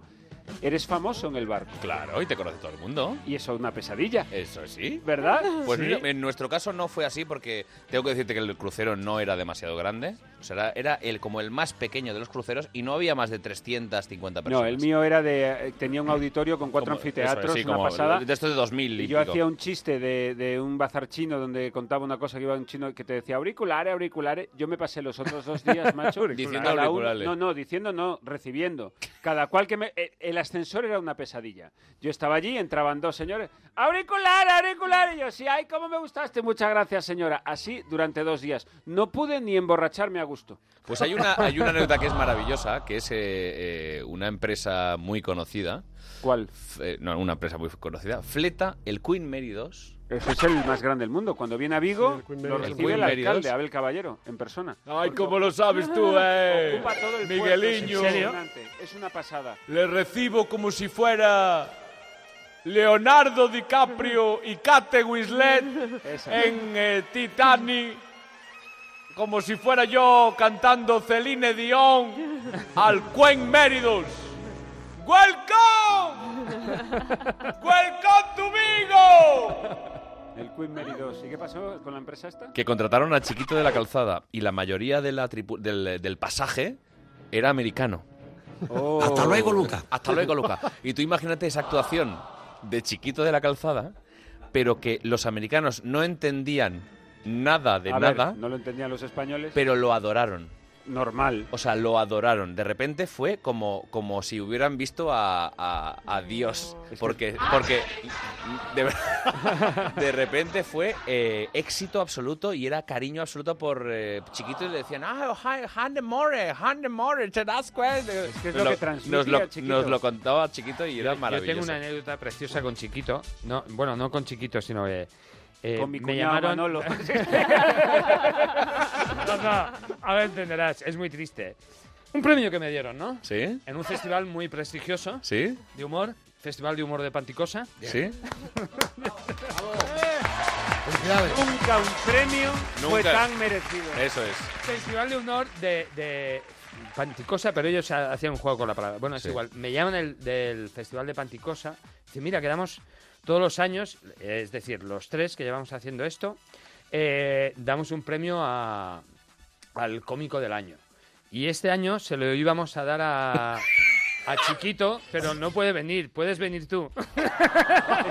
eres famoso en el barco. Claro, y te conoce todo el mundo. Y eso es una pesadilla. Eso sí. ¿Verdad? Pues Sí. mira, en nuestro caso no fue así porque tengo que decirte que el crucero no era demasiado grande. O sea, era, el, como el más pequeño de los cruceros y no había más de 350 personas. No, el mío era de... eh, Tenía un auditorio con cuatro Como- anfiteatros, es, sí, una pasada. De estos de 2000 y, Y yo pico. hacía un chiste de, de un bazar chino donde contaba una cosa que iba un chino que te decía auriculares, auriculares. Yo me pasé los otros dos días, macho. Diciendo auriculares. no, no, diciendo no, recibiendo. Cada cual que me. eh, El ascensor era una pesadilla. Yo estaba allí, entraban dos señores. ¡Auriculares, auriculares! Y yo, sí, ay, cómo me gustaste. Muchas gracias, señora. Así durante dos días. No pude ni emborracharme a gusto. Pues hay una, hay una anécdota que es maravillosa, que es eh, eh, una empresa muy conocida. ¿Cuál? no, una empresa muy conocida. Fleta el Queen Mary 2. Ese es el más grande del mundo. Cuando viene a Vigo, Queen lo Mary. El recibe Queen el Mary alcalde. Abel Caballero, en persona. Ay, cómo lo sabes tú, eh. Ocupa todo el Migueliño. puerto, es Es una pasada. Le recibo como si fuera Leonardo DiCaprio y Kate Winslet en eh, Titanic. Como si fuera yo cantando Celine Dion al Queen Méridos. ¡Welcome! ¡Welcome to Vigo! El Queen Mary 2. ¿Y qué pasó con la empresa esta? Que contrataron a Chiquito de la Calzada y la mayoría de la tripu- del, del pasaje era americano. Oh. Hasta luego, Luca. Hasta luego, Luca. Y tú imagínate esa actuación de Chiquito de la Calzada, pero que los americanos no entendían nada de A ver, nada, no lo entendían los españoles. pero lo adoraron. Normal. O sea, lo adoraron. De repente fue como, como si hubieran visto a, a- a Dios. Porque, porque de, ver- de repente fue eh, éxito absoluto y era cariño absoluto por eh, chiquito y le decían, ah, hi, Hande More, Hande More, te das cuenta. Es que es lo que transmitía nos lo, nos lo contaba chiquito y era Yo maravilloso. tengo una anécdota preciosa con Chiquito. No, bueno, no con Chiquito, sino que... eh, Con mi me cuñado llamaron... Manolo. No, no, a ver, entenderás, es muy triste. Un premio que me dieron, ¿no? ¿Sí? En un festival muy prestigioso. ¿Sí? De humor. Festival de humor de Panticosa. ¿Sí? Nunca un premio fue Nunca. tan merecido. Eso es. Festival de humor de, de Panticosa, pero ellos ha- hacían un juego con la palabra. Bueno, es Sí. igual. Me llaman el, del Festival de Panticosa. Dicen, mira, quedamos todos los años, es decir, los tres que llevamos haciendo esto, eh, damos un premio a- al cómico del año. Y este año se lo íbamos a dar a, a Chiquito, pero no puede venir. Puedes venir tú.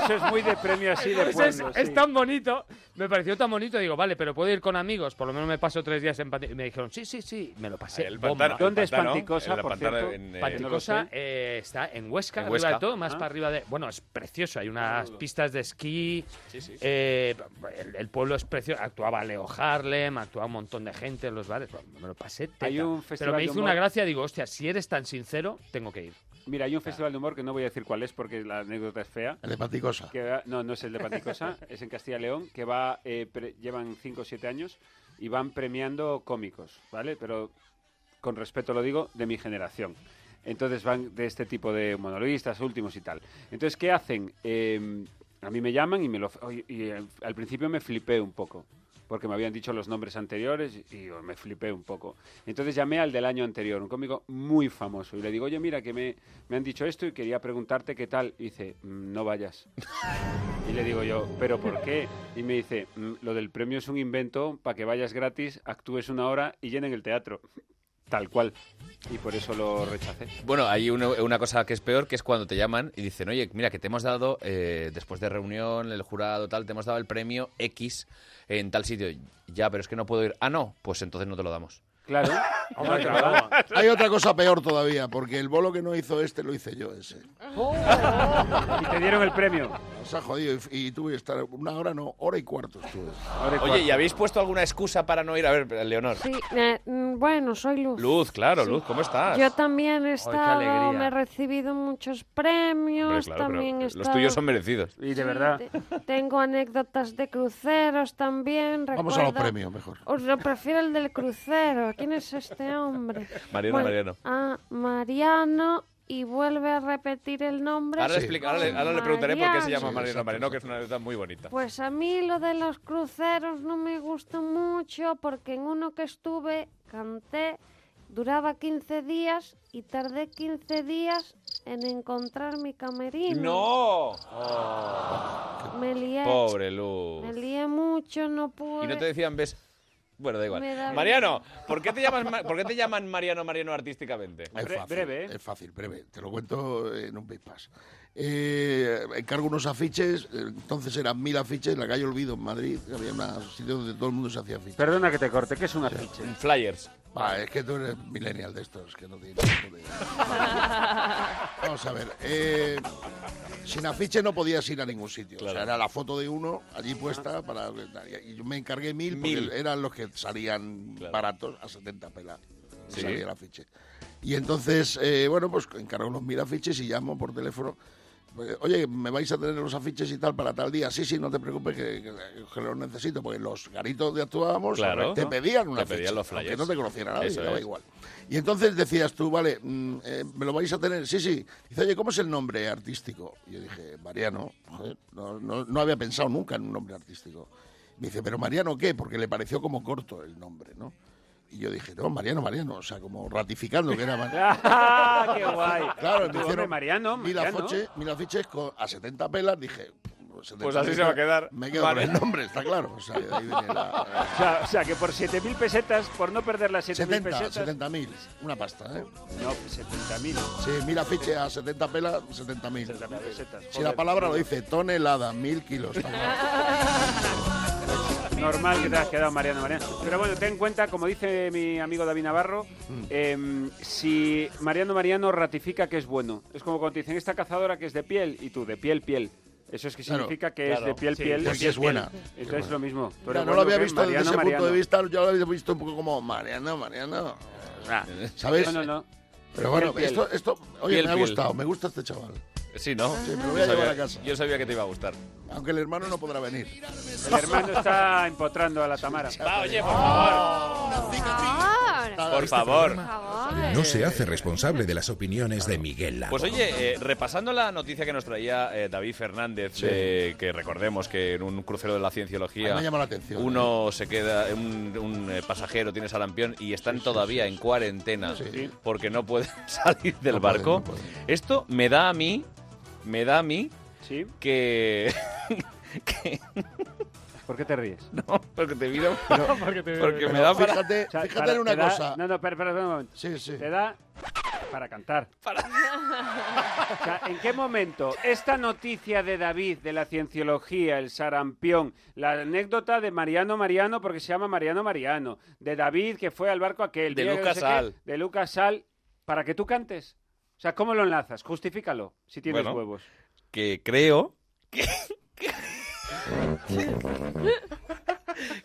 Eso es muy de premio así de es, pueblo. es tan bonito, me pareció tan bonito, digo, vale, pero puedo ir con amigos, por lo menos me paso tres días en Panticosa. Y me dijeron, sí, sí, sí, me lo pasé. El bomba. pantano- ¿Dónde el es Panticosa, el por pantano cierto? en, eh, Panticosa eh, está en Huesca, En Huesca. de todo, más Ah. para arriba de... Bueno, es precioso, hay unas pistas de esquí, Sí, sí, sí. eh, el, el pueblo es precioso, actuaba Leo Harlem, actuaba un montón de gente en los bares, bueno, me lo pasé teta. Hay un Pero me hizo una gracia, digo, hostia, si eres tan sincero, tengo que ir. Mira, hay un festival de humor que no voy a decir cuál es porque la anécdota es fea. El de Panticosa. que va- no, no es el de Panticosa, es en Castilla y León, que va, eh, pre- llevan 5 o 7 años y van premiando cómicos, ¿vale? Pero con respeto lo digo, de mi generación. Entonces van de este tipo de monologuistas últimos y tal. Entonces, ¿qué hacen? Eh, a mí me llaman y me lo... oye, y, eh, al principio me flipé un poco. Porque me habían dicho los nombres anteriores y, me flipé un poco. Entonces llamé al del año anterior, un cómico muy famoso, y le digo, oye, mira, que me, me han dicho esto y quería preguntarte qué tal. Y dice, "Mm, no vayas. Y le digo yo, ¿pero por qué? Y me dice, "Mm, lo del premio es un invento para que vayas gratis, actúes una hora y llenen el teatro. Tal cual. Y por eso lo rechacé. Bueno, hay una, una cosa que es peor, que es cuando te llaman y dicen, oye, mira, que te hemos dado, eh, después de reunión, el jurado, tal, te hemos dado el premio X en tal sitio. Ya, pero es que no puedo ir. Ah, no, pues entonces no te lo damos. Claro. Hombre, claro. Hay otra cosa peor todavía, porque el bolo que no hizo este lo hice yo ese. Y te dieron el premio. O sea, jodido, y, y tuve que estar una hora, no, hora y cuarto estuve. Oye, ¿y habéis puesto alguna excusa para no ir? A ver, Leonor. Sí, eh, mm, bueno, soy Luz. Luz, claro, Luz, ¿cómo estás? Yo también he estado, alegría. me he recibido muchos premios, Hombre, claro, pero también he los tuyos son merecidos. Y de verdad. te- tengo anécdotas de cruceros también. Vamos a los premios, mejor. Os lo prefiero el del crucero. ¿Quién es este hombre? Mariano, Mariano. Ah, Mariano. Y vuelve a repetir el nombre. Ahora, le explica- ahora le, ahora le preguntaré por qué se llama Mariano. Mariano que es una anécdota muy bonita. Pues a mí lo de los cruceros no me gusta mucho porque en uno que estuve canté, duraba 15 días y tardé 15 días en encontrar mi camerino. ¡No! Me lié. Pobre Luz. Me lié mucho, no pude. Y no te decían, ves... Bueno, da igual. Da- Mariano, ¿por qué te, llamas, Ma- ¿por qué te llaman Mariano Mariano artísticamente? Es fácil, Es fácil, breve. Te lo cuento en un bypass. Eh, encargo unos afiches, eh, entonces eran mil afiches en la calle Olvido, en Madrid. Había un sitio donde todo el mundo se hacía afiches. Perdona que te corte, ¿qué es un afiche? Flyers. Va, es que tú eres millennial de estos, que no de... Vamos a ver. eh, sin afiche no podías ir a ningún sitio. O sea, era la foto de uno allí puesta para... Y yo me encargué mil, porque Mil. eran los que salían baratos a 70 pelas. Sí. Salía el afiche. Y entonces, eh, bueno, pues encargo los mil afiches y llamo por teléfono. Pues, Oye, ¿me vais a tener los afiches y tal para tal día? Sí, sí, no te preocupes que, que- que los necesito, porque los garitos de actuábamos Claro. te pedían una Te pedían los flyers. Que no te conociera nadie, Eso daba es. igual. Y entonces decías tú, vale, mm, eh, ¿me lo vais a tener? Sí, sí. Dice, oye, ¿cómo es el nombre artístico? Y yo dije, Mariano. Joder, no, no- no había pensado nunca en un nombre artístico. Me dice, ¿pero Mariano qué? Porque le pareció como corto el nombre, ¿no? Y yo dije, no, Mariano, Mariano. O sea, como ratificando que era Mariano. ¡Ah, qué guay! Claro, hombre, hicieron Mariano, mil, afiches, mil afiches con- a 70 pelas. Dije, pues, 70 Pues así se va a quedar. Me quedo con el nombre, está claro. O sea, de ahí viene la- O sea, o sea, que por 7.000 pesetas, por no perder las 7.000 70, pesetas... 70 mil, una pasta, ¿eh? No, 70.000. Sí, mil afiches a 70 pelas, 70 mil. pesetas. Si la palabra lo dice tonelada, mil kilos. Normal que te has quedado Mariano Mariano. Pero bueno, ten en cuenta, como dice mi amigo David Navarro, Mm. em, si Mariano Mariano ratifica que es bueno. Es como cuando te dicen esta cazadora que es de piel y tú de piel piel. Eso es que Claro, significa que claro. es de piel Sí, piel. es buena. Entonces es lo mismo. Eres no bueno, lo había visto desde Mariano, ese punto de vista, yo lo había visto un poco como Mariano, Mariano. ¿Sabes? No, no, no. Pero bueno, Piel, esto, esto, oye, Piel, me ha piel. gustado, me gusta este chaval. Sí, ¿no? Sí, me lo voy a Yo llevar sabía- a casa. Yo sabía que te iba a gustar. Aunque el hermano no podrá venir. El hermano está empotrando a la Tamara. Va, oye, por favor. Por favor. No se hace responsable de las opiniones de Miguel Lago. Pues oye, eh, repasando la noticia que nos traía eh, David Fernández, Sí. eh, que recordemos que en un crucero de la cienciología la atención, uno se queda, un, un, eh, pasajero tiene sarampión y están todavía en cuarentena Sí. porque no pueden salir del No pueden, barco. no pueden. Esto me da a mí, me da a mí Sí. que... ¿Por qué te ríes? No, porque te miro... porque te porque me da para... Fíjate, O sea, fíjate para- en una da- cosa. No, no, espera, espera, espera un momento. Sí, sí. Te da para cantar. O sea, ¿en qué momento esta noticia de David, de la cienciología, el sarampión, la anécdota de Mariano Mariano, porque se llama Mariano Mariano, de David que fue al barco aquel, De no Lucas qué, Sal. de Lucas Sal, para que tú cantes? O sea, ¿cómo lo enlazas? Justifícalo, si tienes Bueno. huevos. que creo que,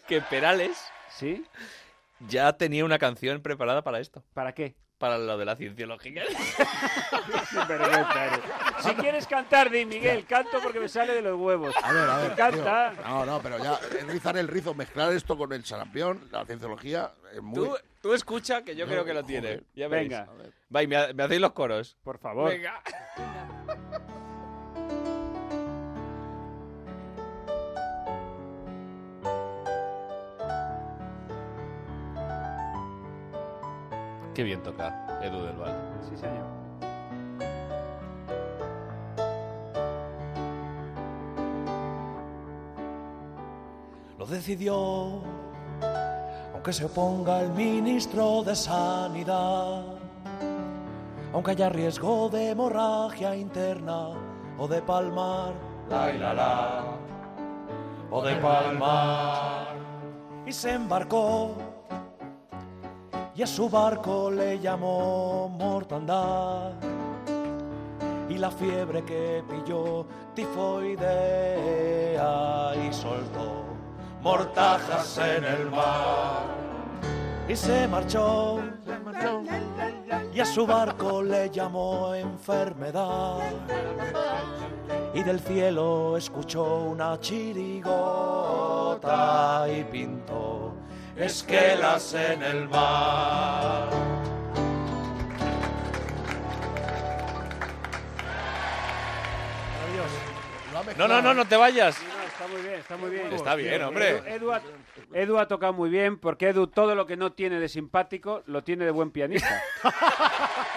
que Perales ¿Sí? ya tenía una canción preparada para esto, ¿Para qué? Para lo de la cienciología. Si quieres cantar, di Miguel, canto porque me sale de los huevos. A ver, a ver. Canta. tío. No, no, pero ya rizar el rizo, mezclar esto con el sarampión, la cienciología, es muy... Tú, tú escucha que yo No, creo que lo joder. tiene. Ya veréis. Venga. Va, y me, ha- me hacéis los coros. Por favor. Venga. Qué bien toca Edu del Val. Sí, señor. Lo decidió, aunque se oponga el ministro de Sanidad, aunque haya riesgo de hemorragia interna o de palmar, la y la la, o de palmar. Y se embarcó y a su barco le llamó mortandad. Y la fiebre que pilló tifoidea y soltó mortajas en el mar. Y se marchó y a su barco le llamó enfermedad. Y del cielo escuchó una chirigota y pintó esquelas en el mar. No, no, no, no te vayas. Está muy bien, está muy bien. Está bien, hombre. Edu, Edu ha, Edu ha tocado muy bien porque Edu todo lo que no tiene de simpático lo tiene de buen pianista.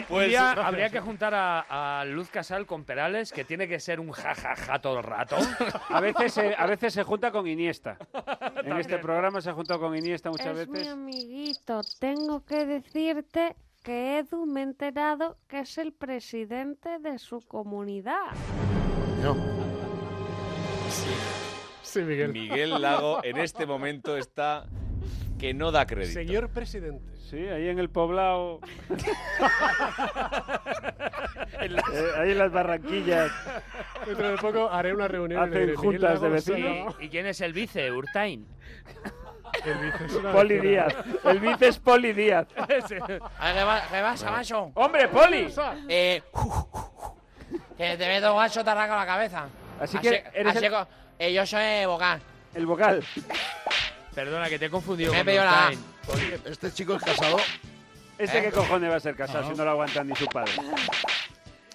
Un Pues- día habría que juntar a, a Luz Casal con Perales, que tiene que ser un jajaja todo el rato. A veces, se, a veces se junta con Iniesta. En este programa se ha juntado con Iniesta muchas es mi veces. amiguito. Tengo que decirte que Edu me he enterado que es el presidente de su comunidad. Sí, Miguel. Miguel Lago en este momento está que no da crédito. Señor presidente. Sí, ahí en el poblado. Eh, ahí en las barranquillas. Dentro de poco haré una reunión. Hacen diré, juntas de vecinos. ¿Y quién es el vice? Urtain. El vice es una Poli. Díaz. El vice es Poli Díaz. ¿Qué pasa, macho? ¡Hombre, Poli! Eh, que te meto guacho, te arranco la cabeza. Así que eres así el- co- eh, yo soy vocal. El vocal. Perdona, que te he confundido Me he con pedido la- Urtain. Este chico es casado. ¿Este ¿Eh? qué cojones va a ser casado si no lo aguantan ni su padre?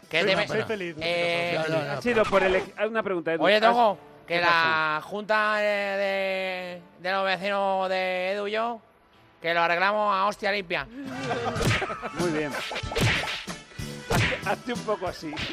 Que te me- Soy feliz. Eh, Ha sido por el... Una pregunta, Edu. Oye, ¿Has- Togo, ¿Qué que la junta de, de, de los vecinos de Edu y yo, que lo arreglamos a hostia limpia. Muy bien. Hazte, hazte un poco así.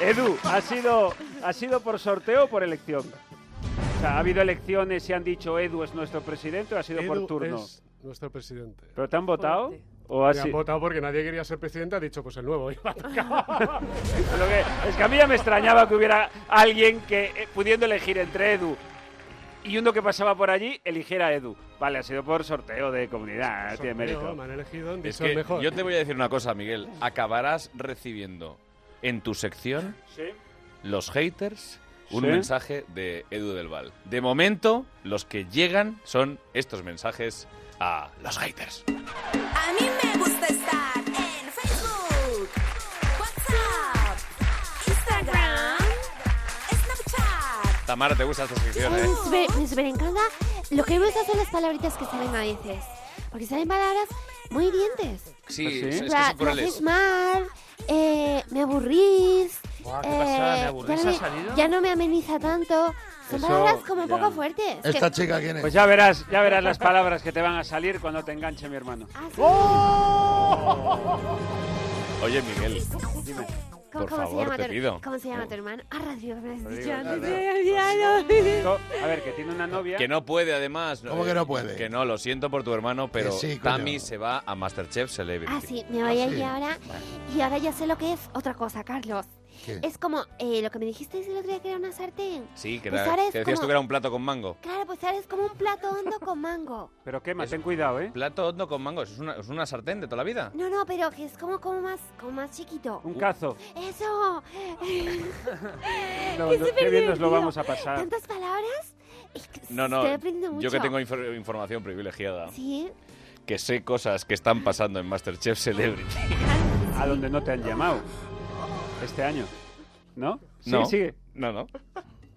Edu, ¿ha sido, ¿ha sido por sorteo o por elección? O sea, ¿ha habido elecciones y han dicho Edu es nuestro presidente o ha sido por Edu turno? es nuestro presidente. ¿Pero te han votado? ¿O Me así? han votado porque nadie quería ser presidente, ha dicho, pues el nuevo. me. Lo que- es que a mí ya me extrañaba que hubiera alguien que, eh, pudiendo elegir entre Edu y uno que pasaba por allí, eligiera a Edu. Vale, ha sido por sorteo de comunidad, tiene Sorteo, mérito. Me han elegido, Es que mejor. yo te voy a decir una cosa, Miguel. Acabarás recibiendo en tu sección Sí. Los haters un Sí. mensaje de Edu del Val. De momento, los que llegan son estos mensajes a los haters. A mí me gusta estar en Facebook, WhatsApp, Instagram, Snapchat. Tamara, ¿te gusta esta sección, eh? Me super, me super encanta. Lo que me gusta son las palabritas que salen a veces. Porque salen palabras muy hirientes. Sí, ¿Ah, sí? es, que son crueles. mal, eh, me aburrís. Buah, ¿qué eh, pasa? ¿Me ya aburrís no ha me- salido? Ya no me ameniza tanto. Son Eso, palabras como un ya. poco fuertes. que- ¿Esta chica quién es? Pues ya verás, ya verás las palabras que te van a salir cuando te enganche mi hermano. Ah, sí. Oye, Miguel, Dime. ¿Cómo, por cómo se favor, llama te tu- pido. ¿Cómo se llama tu hermano? Ah, Radio, me has dicho digo, antes. claro. Ya, To- A ver, que tiene una novia. que no puede además. ¿Cómo que no puede? Que no, lo siento por tu hermano, pero sí, coño. Tami se va a Masterchef Celebrity. Ah, sí, me voy Ah, a sí. ir ahora. Y ahora ya sé lo que es otra cosa, Carlos. ¿Qué? Es como eh, lo que me dijiste el otro día que era una sartén. Sí, que, Pues era- ahora es que decías como- tú que era un plato con mango. Claro, pues ahora es como un plato hondo con mango. Pero quema, ten cuidado, ¿eh? Plato hondo con mango, ¿es una, es una sartén de toda la vida? No, no, pero que es como, como más como más chiquito. Un cazo. Eso. No, no, qué bien nos lo vamos a pasar. ¿Tantas palabras? No, no, Estoy aprendiendo yo que mucho. tengo infor- información privilegiada, Sí. que sé cosas que están pasando en Masterchef Celebrity. A donde no te han llamado. Este año. ¿No? Sí, no, sigue. no, no.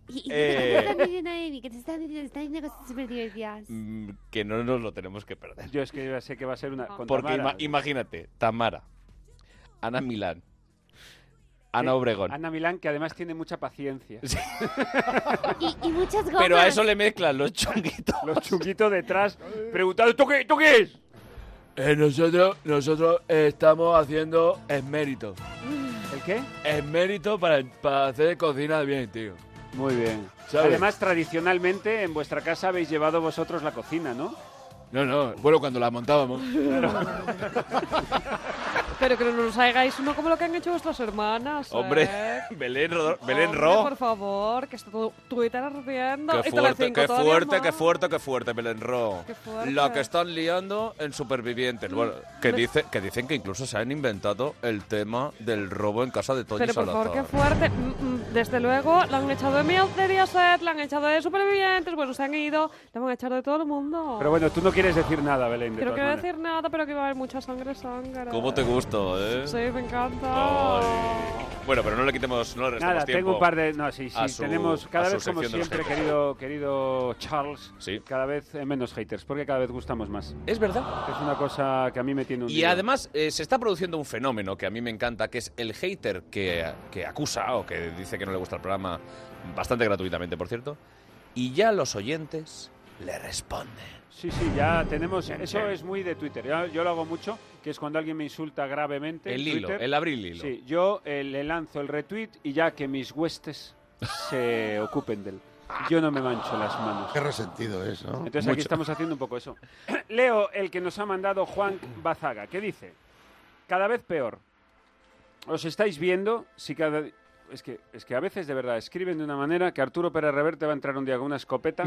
¿Y, y Eh. qué te están diciendo, Amy? Que te están diciendo, cosas súper divertidas. Mm, Que no nos lo tenemos que perder. Yo es que ya sé que va a ser una. con Porque Tamara. ima- imagínate, Tamara, Ana Milán, Ana Obregón. Ana Milán, que además tiene mucha paciencia. Y, y muchas gomas. Pero a eso le mezclan los chunguitos. Los chunguitos detrás preguntando, ¿tú qué, ¿tú qué es? Eh, nosotros, nosotros estamos haciendo esmérito. ¿El qué? Esmérito para, para hacer cocina bien, tío. Muy bien. ¿Sabes? Además, tradicionalmente en vuestra casa habéis llevado vosotros la cocina, ¿no? No, no, bueno, cuando la montábamos. Pero que no nos hagáis uno como lo que han hecho vuestras hermanas. Hombre, ¿eh? Belén, Ro- Belén Hombre, Ro. por favor, que está todo Twitter ardiendo. Qué fuerte, qué fuerte, qué fuerte, qué fuerte, Belén Ro. Qué fuerte. La que están liando en Supervivientes. Bueno, que, dice, que dicen que incluso se han inventado el tema del robo en casa de Toño Pero por favor, qué fuerte. Mm, mm, Desde luego, la han echado de Miel de Mediaset, la han echado de Supervivientes, bueno, se han ido, la van a echar de todo el mundo. Pero bueno, tú no quieres decir nada, Belén, de Que no quiero maneras. decir nada, pero que va a haber mucha sangre, sangre. ¿Cómo te gusta, eh? Sí, me encanta. Ay. Bueno, pero no le quitemos, no le restemos Nada, tiempo. tengo un par de... No, sí, sí, a su- tenemos cada vez como siempre, querido, querido Charles, Sí. cada vez menos haters, porque cada vez gustamos más. Es verdad. Es una cosa que a mí me tiene un Y además eh, se está produciendo un fenómeno que a mí me encanta, que es el hater que, que acusa o que dice que no le gusta el programa, bastante gratuitamente, por cierto, y ya los oyentes le responden. Sí, sí, ya tenemos... Eso es muy de Twitter. Yo, yo lo hago mucho, que es cuando alguien me insulta gravemente. en El hilo, Twitter. el abrir el hilo. Sí, yo eh, le lanzo el retweet y ya que mis huestes se ocupen de él. Yo no me mancho las manos. Qué resentido es, ¿no? Entonces aquí estamos haciendo un poco eso. Leo el que nos ha mandado Juan Bazaga, que dice, cada vez peor. Os estáis viendo si cada... Es que, es que a veces de verdad escriben de una manera que Arturo Pérez Reverte va a entrar un día con una escopeta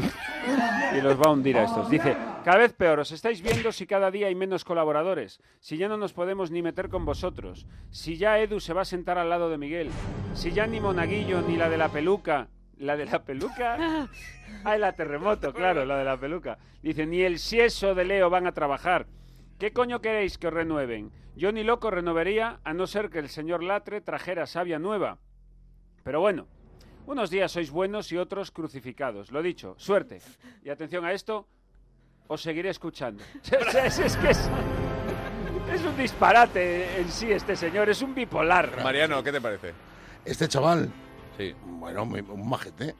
y los va a hundir a estos. Dice, cada vez peor, os estáis viendo si cada día hay menos colaboradores, si ya no nos podemos ni meter con vosotros, si ya Edu se va a sentar al lado de Miguel, si ya ni Monaguillo ni la de la peluca, la de la peluca, ah, la terremoto, claro, la de la peluca. Dice, ni el sieso de Leo van a trabajar. ¿Qué coño queréis que os renueven? Yo ni loco renovaría a no ser que el señor Latre trajera savia nueva. Pero bueno, unos días sois buenos y otros crucificados. Lo dicho, suerte. Y atención a esto, os seguiré escuchando. es, es que es, es un disparate en sí este señor, es un bipolar. Mariano, ¿qué te parece? Este chaval, Sí. bueno, un majete.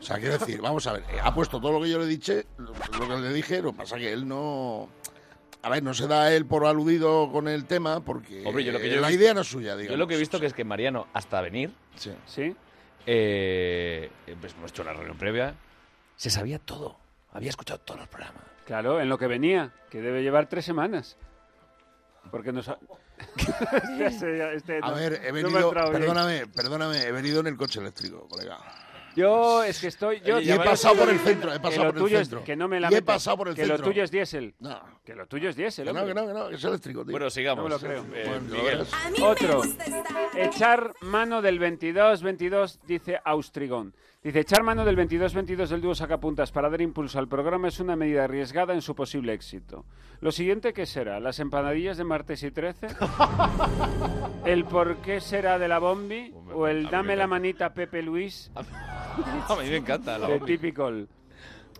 O sea, quiero decir, vamos a ver, eh, ha puesto todo lo que yo le dije, lo lo que le dije, lo que pasa que él no... A ver, no se da él por aludido con el tema porque Hombre, yo lo que yo he la visto- idea no es suya, digamos. Yo lo que he visto que es que Mariano, hasta venir, Sí. ¿Sí? eh, pues hemos hecho una reunión previa, se sabía todo. Había escuchado todos los programas. Claro, en lo que venía, que debe llevar tres semanas. Porque nos ha... Este- este A no- ver, he venido, perdóname, perdóname, he venido en el coche eléctrico, colega. Yo es que estoy. Yo, Y he pasado por el centro, he pasado por el centro. que no me la he metas, pasado por el que lo tuyo es diésel. No. Que lo tuyo es diésel. Que no, que no, que no, que es eléctrico, tío. Bueno, sigamos. No me lo creo. Eh, Otro. gusta estar. Echar mano del 22-22, dice Austrigón. Dice, echar mano del 22-22 del dúo Sacapuntas para dar impulso al programa es una medida arriesgada en su posible éxito. Lo siguiente, ¿qué será? ¿Las empanadillas de martes y 13? ¿El por qué será de la bombi? ¿O el dame la manita Pepe Luis? A mí me encanta la de bombi. Typical.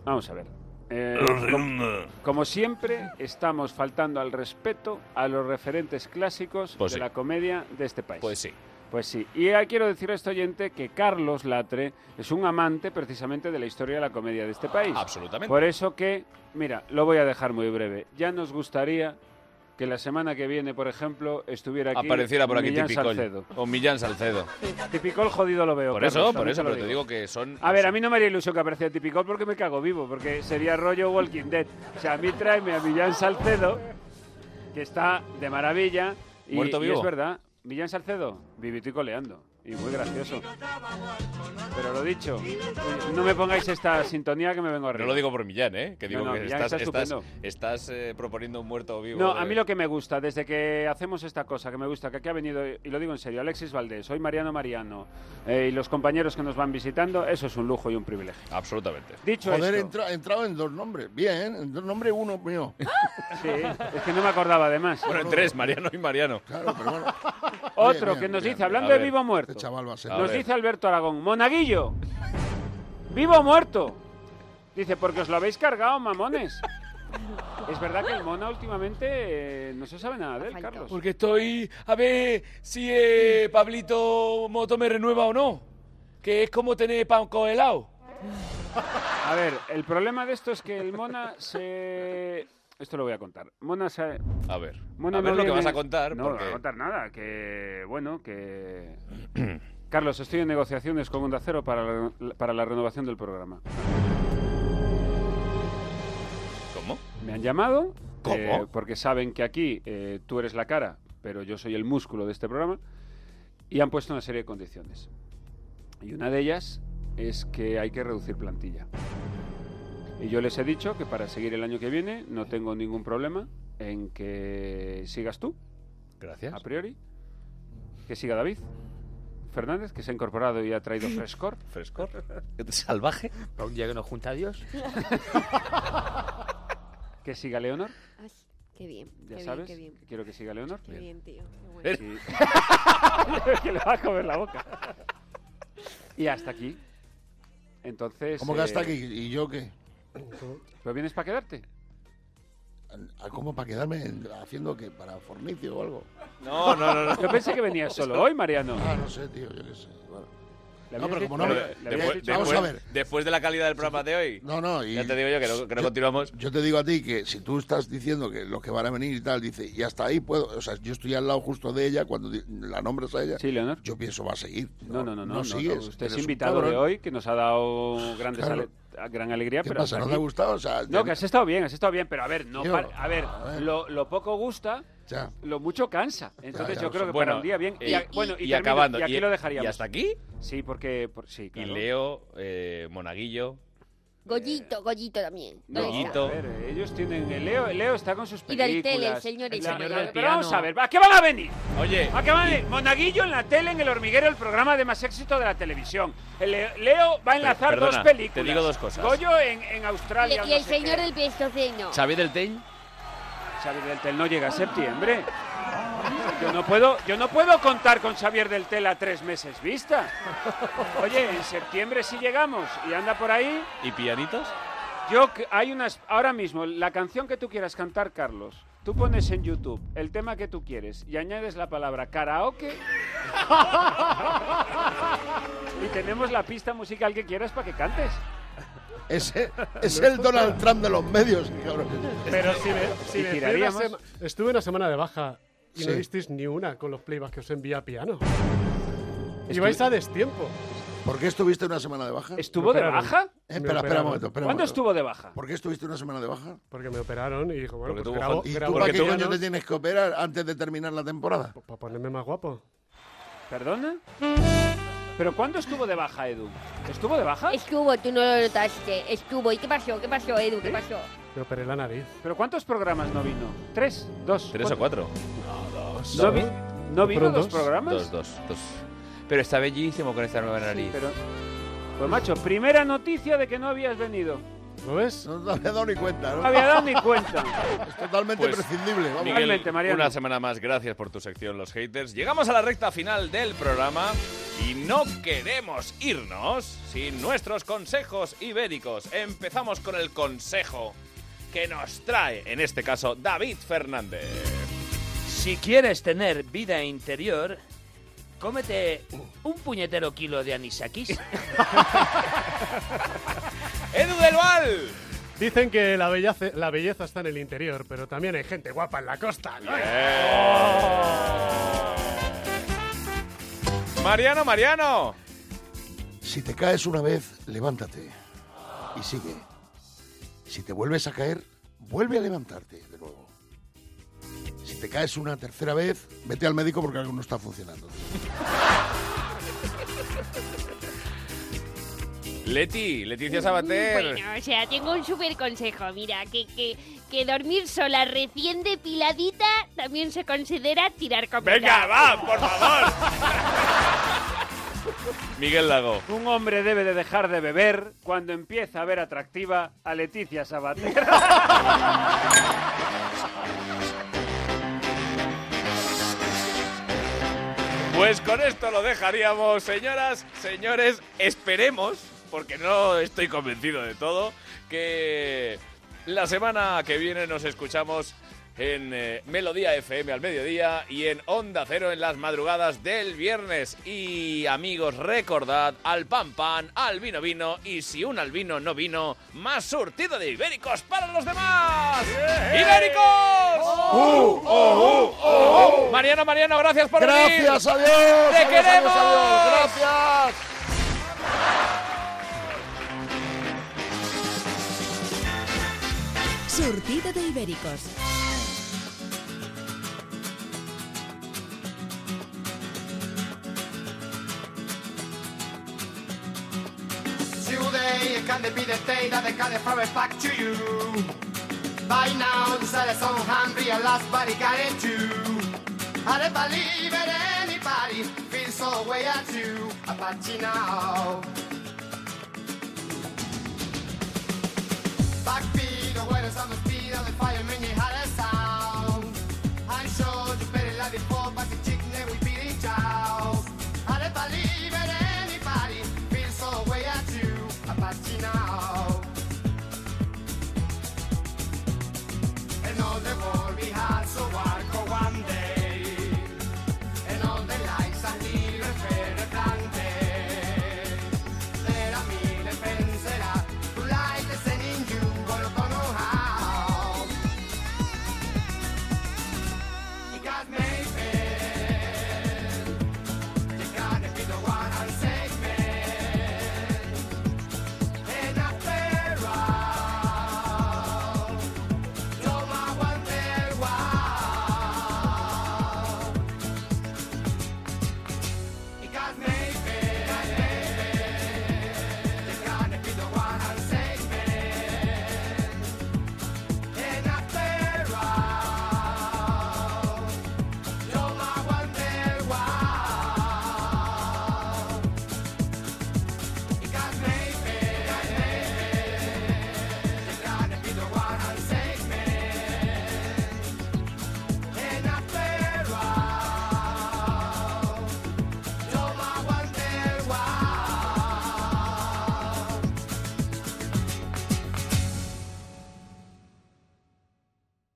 Vamos a ver. Eh, como, como siempre, estamos faltando al respeto a los referentes clásicos Pues de sí. la comedia de este país. Pues sí. Pues sí. Y quiero decir a este oyente que Carlos Latre es un amante precisamente de la historia de la comedia de este país. Absolutamente. Por eso que, mira, lo voy a dejar muy breve. Ya nos gustaría que la semana que viene, por ejemplo, estuviera aquí Apareciera por aquí Millán Tipicol. Salcedo. O Millán Salcedo. Tipicol jodido lo veo. Por Carlos, eso, por eso, pero te digo que son... a ver, a mí no me haría ilusión que apareciera Tipicol porque me cago vivo, porque sería rollo Walking Dead. O sea, a mí tráeme a Millán Salcedo, que está de maravilla. Y, ¿Muerto y vivo? es verdad, Millán Salcedo, vivito y coleando. Y muy gracioso. Pero lo dicho, no me pongáis esta sintonía que me vengo arriba. No lo digo por Millán, ¿eh? Que digo No, no, que Millán estás, está estás, estás, eh, proponiendo un muerto o vivo. No, de- a mí lo que me gusta, desde que hacemos esta cosa, que me gusta, que aquí ha venido, y lo digo en serio, Alexis Valdés, hoy Mariano Mariano, eh, y los compañeros que nos van visitando, eso es un lujo y un privilegio. Absolutamente. Dicho Joder, he entra- entrado en dos nombres. Bien, en dos nombres uno mío. sí, es que no me acordaba además. Bueno, en tres, Mariano y Mariano. Claro, pero bueno. Otro Bien, que nos bien, dice, bien. hablando A de vivo o muerto, chaval va a ser. A nos ver. dice Alberto Aragón, Monaguillo, vivo o muerto. Dice, porque os lo habéis cargado, mamones. Es verdad que el Mona últimamente eh, no se sabe nada de él, Carlos. Porque estoy a ver si eh, Pablito Moto me renueva o no. Que es como tener pan congelado. A ver, el problema de esto es que el Mona se... Esto lo voy a contar. Mona. A ver, Mona a ver no lo que viene- vas a contar. No, porque... no voy a contar nada. Que, bueno, que... Carlos, estoy en negociaciones con Onda Cero para la, para la renovación del programa. ¿Cómo? Me han llamado ¿Cómo? eh, porque saben que aquí eh, tú eres la cara, pero yo soy el músculo de este programa y han puesto una serie de condiciones. Y una de ellas es que hay que reducir plantilla. Y yo les he dicho que para seguir el año que viene no tengo ningún problema en que sigas tú. Gracias. A priori. Que siga David Fernández, que se ha incorporado y ha traído frescor. ¿Frescor? ¿Salvaje? Para un día que nos junta a Dios. Que siga Leonor. Ay, qué bien. Ya qué sabes Bien, qué bien. que quiero que siga Leonor. Qué bien, tío. Qué bueno. Que le va a comer la boca. Y hasta aquí. Entonces. ¿Cómo que hasta eh, aquí? ¿Y yo qué? ¿Pero vienes para quedarte? ¿A ¿Cómo para quedarme en- haciendo qué? ¿Para fornicio o algo? No, no, no, no. Yo pensé que venías solo hoy, Mariano. Ah, no sé, tío, yo qué sé. Bueno. No, pero como no me- Después, dicho- Vamos después- a ver. después de la calidad del programa de hoy. No, no, y Ya te digo yo que no, que no yo- continuamos. Yo te digo a ti que si tú estás diciendo que los que van a venir y tal, dice, y hasta ahí puedo, o sea, yo estoy al lado justo de ella cuando la nombres a ella. Sí, Leonor. Yo pienso va a seguir. No, no, no, no. no, sigues. Usted es invitado de hoy, que nos ha dado grandes Claro. Gran alegría. ¿Qué pero pasa? ¿No aquí. te ha gustado? O sea, No, ya- que has estado bien, has estado bien, pero a ver, no par- a ver, a ver. Lo, lo poco gusta, Ya. lo mucho cansa. Entonces ya, yo o creo que bueno, para un día bien. y- Y, a- bueno, y, y termino, acabando, y aquí y- lo dejaríamos. ¿y hasta aquí? Sí, porque por- sí, Y claro. Leo, eh, Monaguillo. Gollito, Gollito también. No, ¿Dónde está? Gollito. a ver, eh, ellos tienen el Leo, Leo está con sus Y del películas. tele, el señor La- ese. señor pero del piano. vamos a ver, ¿a qué van a venir? Oye, ¿A qué van a venir? Monaguillo en la tele, en el hormiguero, el programa de más éxito de la televisión. El Leo, va a enlazar perdona, dos películas. te digo dos cosas. Goyo en, en Y, Australia. y no el sé señor qué. del Pleistoceno. Xavi del Tell. Xavier del Tel no llega a septiembre. Yo no puedo, yo no puedo contar con Xavier del Tel a tres meses vista. Oye, en septiembre sí llegamos y anda por ahí. ¿Y pianitos? Yo hay unas ahora mismo la canción que tú quieras cantar, Carlos. Tú pones en YouTube el tema que tú quieres y añades la palabra karaoke. y tenemos la pista musical que quieras para que cantes. Ese es el Donald Trump de los medios, cabrón. Pero si me, si me tiraríamos. fui una sema- estuve una semana de baja y no Sí. disteis ni una con los playbacks que os envía piano. Ibais a destiempo. ¿Por qué estuviste una semana de baja? ¿Estuvo de baja? Eh, espera, espera un momento. espera un ¿Cuándo momento. estuvo de baja? ¿Por qué estuviste una semana de baja? Porque me operaron y dijo, bueno, Porque pues grabo, ¿Y grabo tú para qué coño te tienes que operar antes de terminar la temporada? para ponerme más guapo. ¿Perdona? ¿Pero cuándo estuvo de baja, Edu? ¿Estuvo de baja? Estuvo, tú no lo notaste. Estuvo. ¿Y qué pasó? ¿Qué pasó, Edu? ¿Qué pasó? Me operé la nariz. ¿Pero cuántos programas no vino? ¿Tres? ¿Dos? ¿Tres o cuatro? ¿No, vi- ¿no vino ¿Fueron dos dos? programas? Dos, dos, dos. Pero está bellísimo con esta nueva nariz. Pero... Pues macho, primera noticia de que no habías venido. ¿Lo ves? No te había dado ni cuenta, No ¿no? me había dado ni cuenta. Es totalmente Pues, prescindible. Vamos. Miguel, Totalmente, Mariano. una semana más, gracias por tu sección, los haters. Llegamos a la recta final del programa y no queremos irnos sin nuestros consejos ibéricos. Empezamos con el consejo que nos trae, en este caso, David Fernández. Si quieres tener vida interior, cómete un puñetero kilo de anisakis. ¡Edu del Val! Dicen que la belleza, la belleza está en el interior, pero también hay gente guapa en la costa. ¿no? Mariano, Mariano. Si te caes una vez, levántate y sigue. Si te vuelves a caer, vuelve a levantarte de nuevo. Si te caes una tercera vez, vete al médico porque algo no está funcionando. Leti, Leticia Sabater. Bueno, o sea, tengo un súper consejo. Mira, que, que, que dormir sola recién depiladita también se considera tirar comida. Venga, va, por favor. Miguel Lago. Un hombre debe de dejar de beber cuando empieza a ver atractiva a Leticia Sabater. Pues con esto lo dejaríamos, señoras, señores. Esperemos, porque no estoy convencido de todo, que La semana que viene nos escuchamos en eh, Melodía FM al mediodía y en Onda Cero en las madrugadas del viernes. Y amigos, recordad al pan pan, al vino vino y si un al vino no vino, más surtido de ibéricos para los demás. ¡Ibéricos! ¡Uh, oh, uh, oh, uh! Mariano, Mariano, gracias por venir. Gracias a Dios. ¡Te adiós, queremos! adiós, adiós. Gracias. Surtido de Ibéricos. Today can be the day that they got it from back to you. By now, the silence on hungry and last body got it too. I don't believe it anybody feels so way at you. Apache now. Backbeat, the weather's on the speed of the fireman,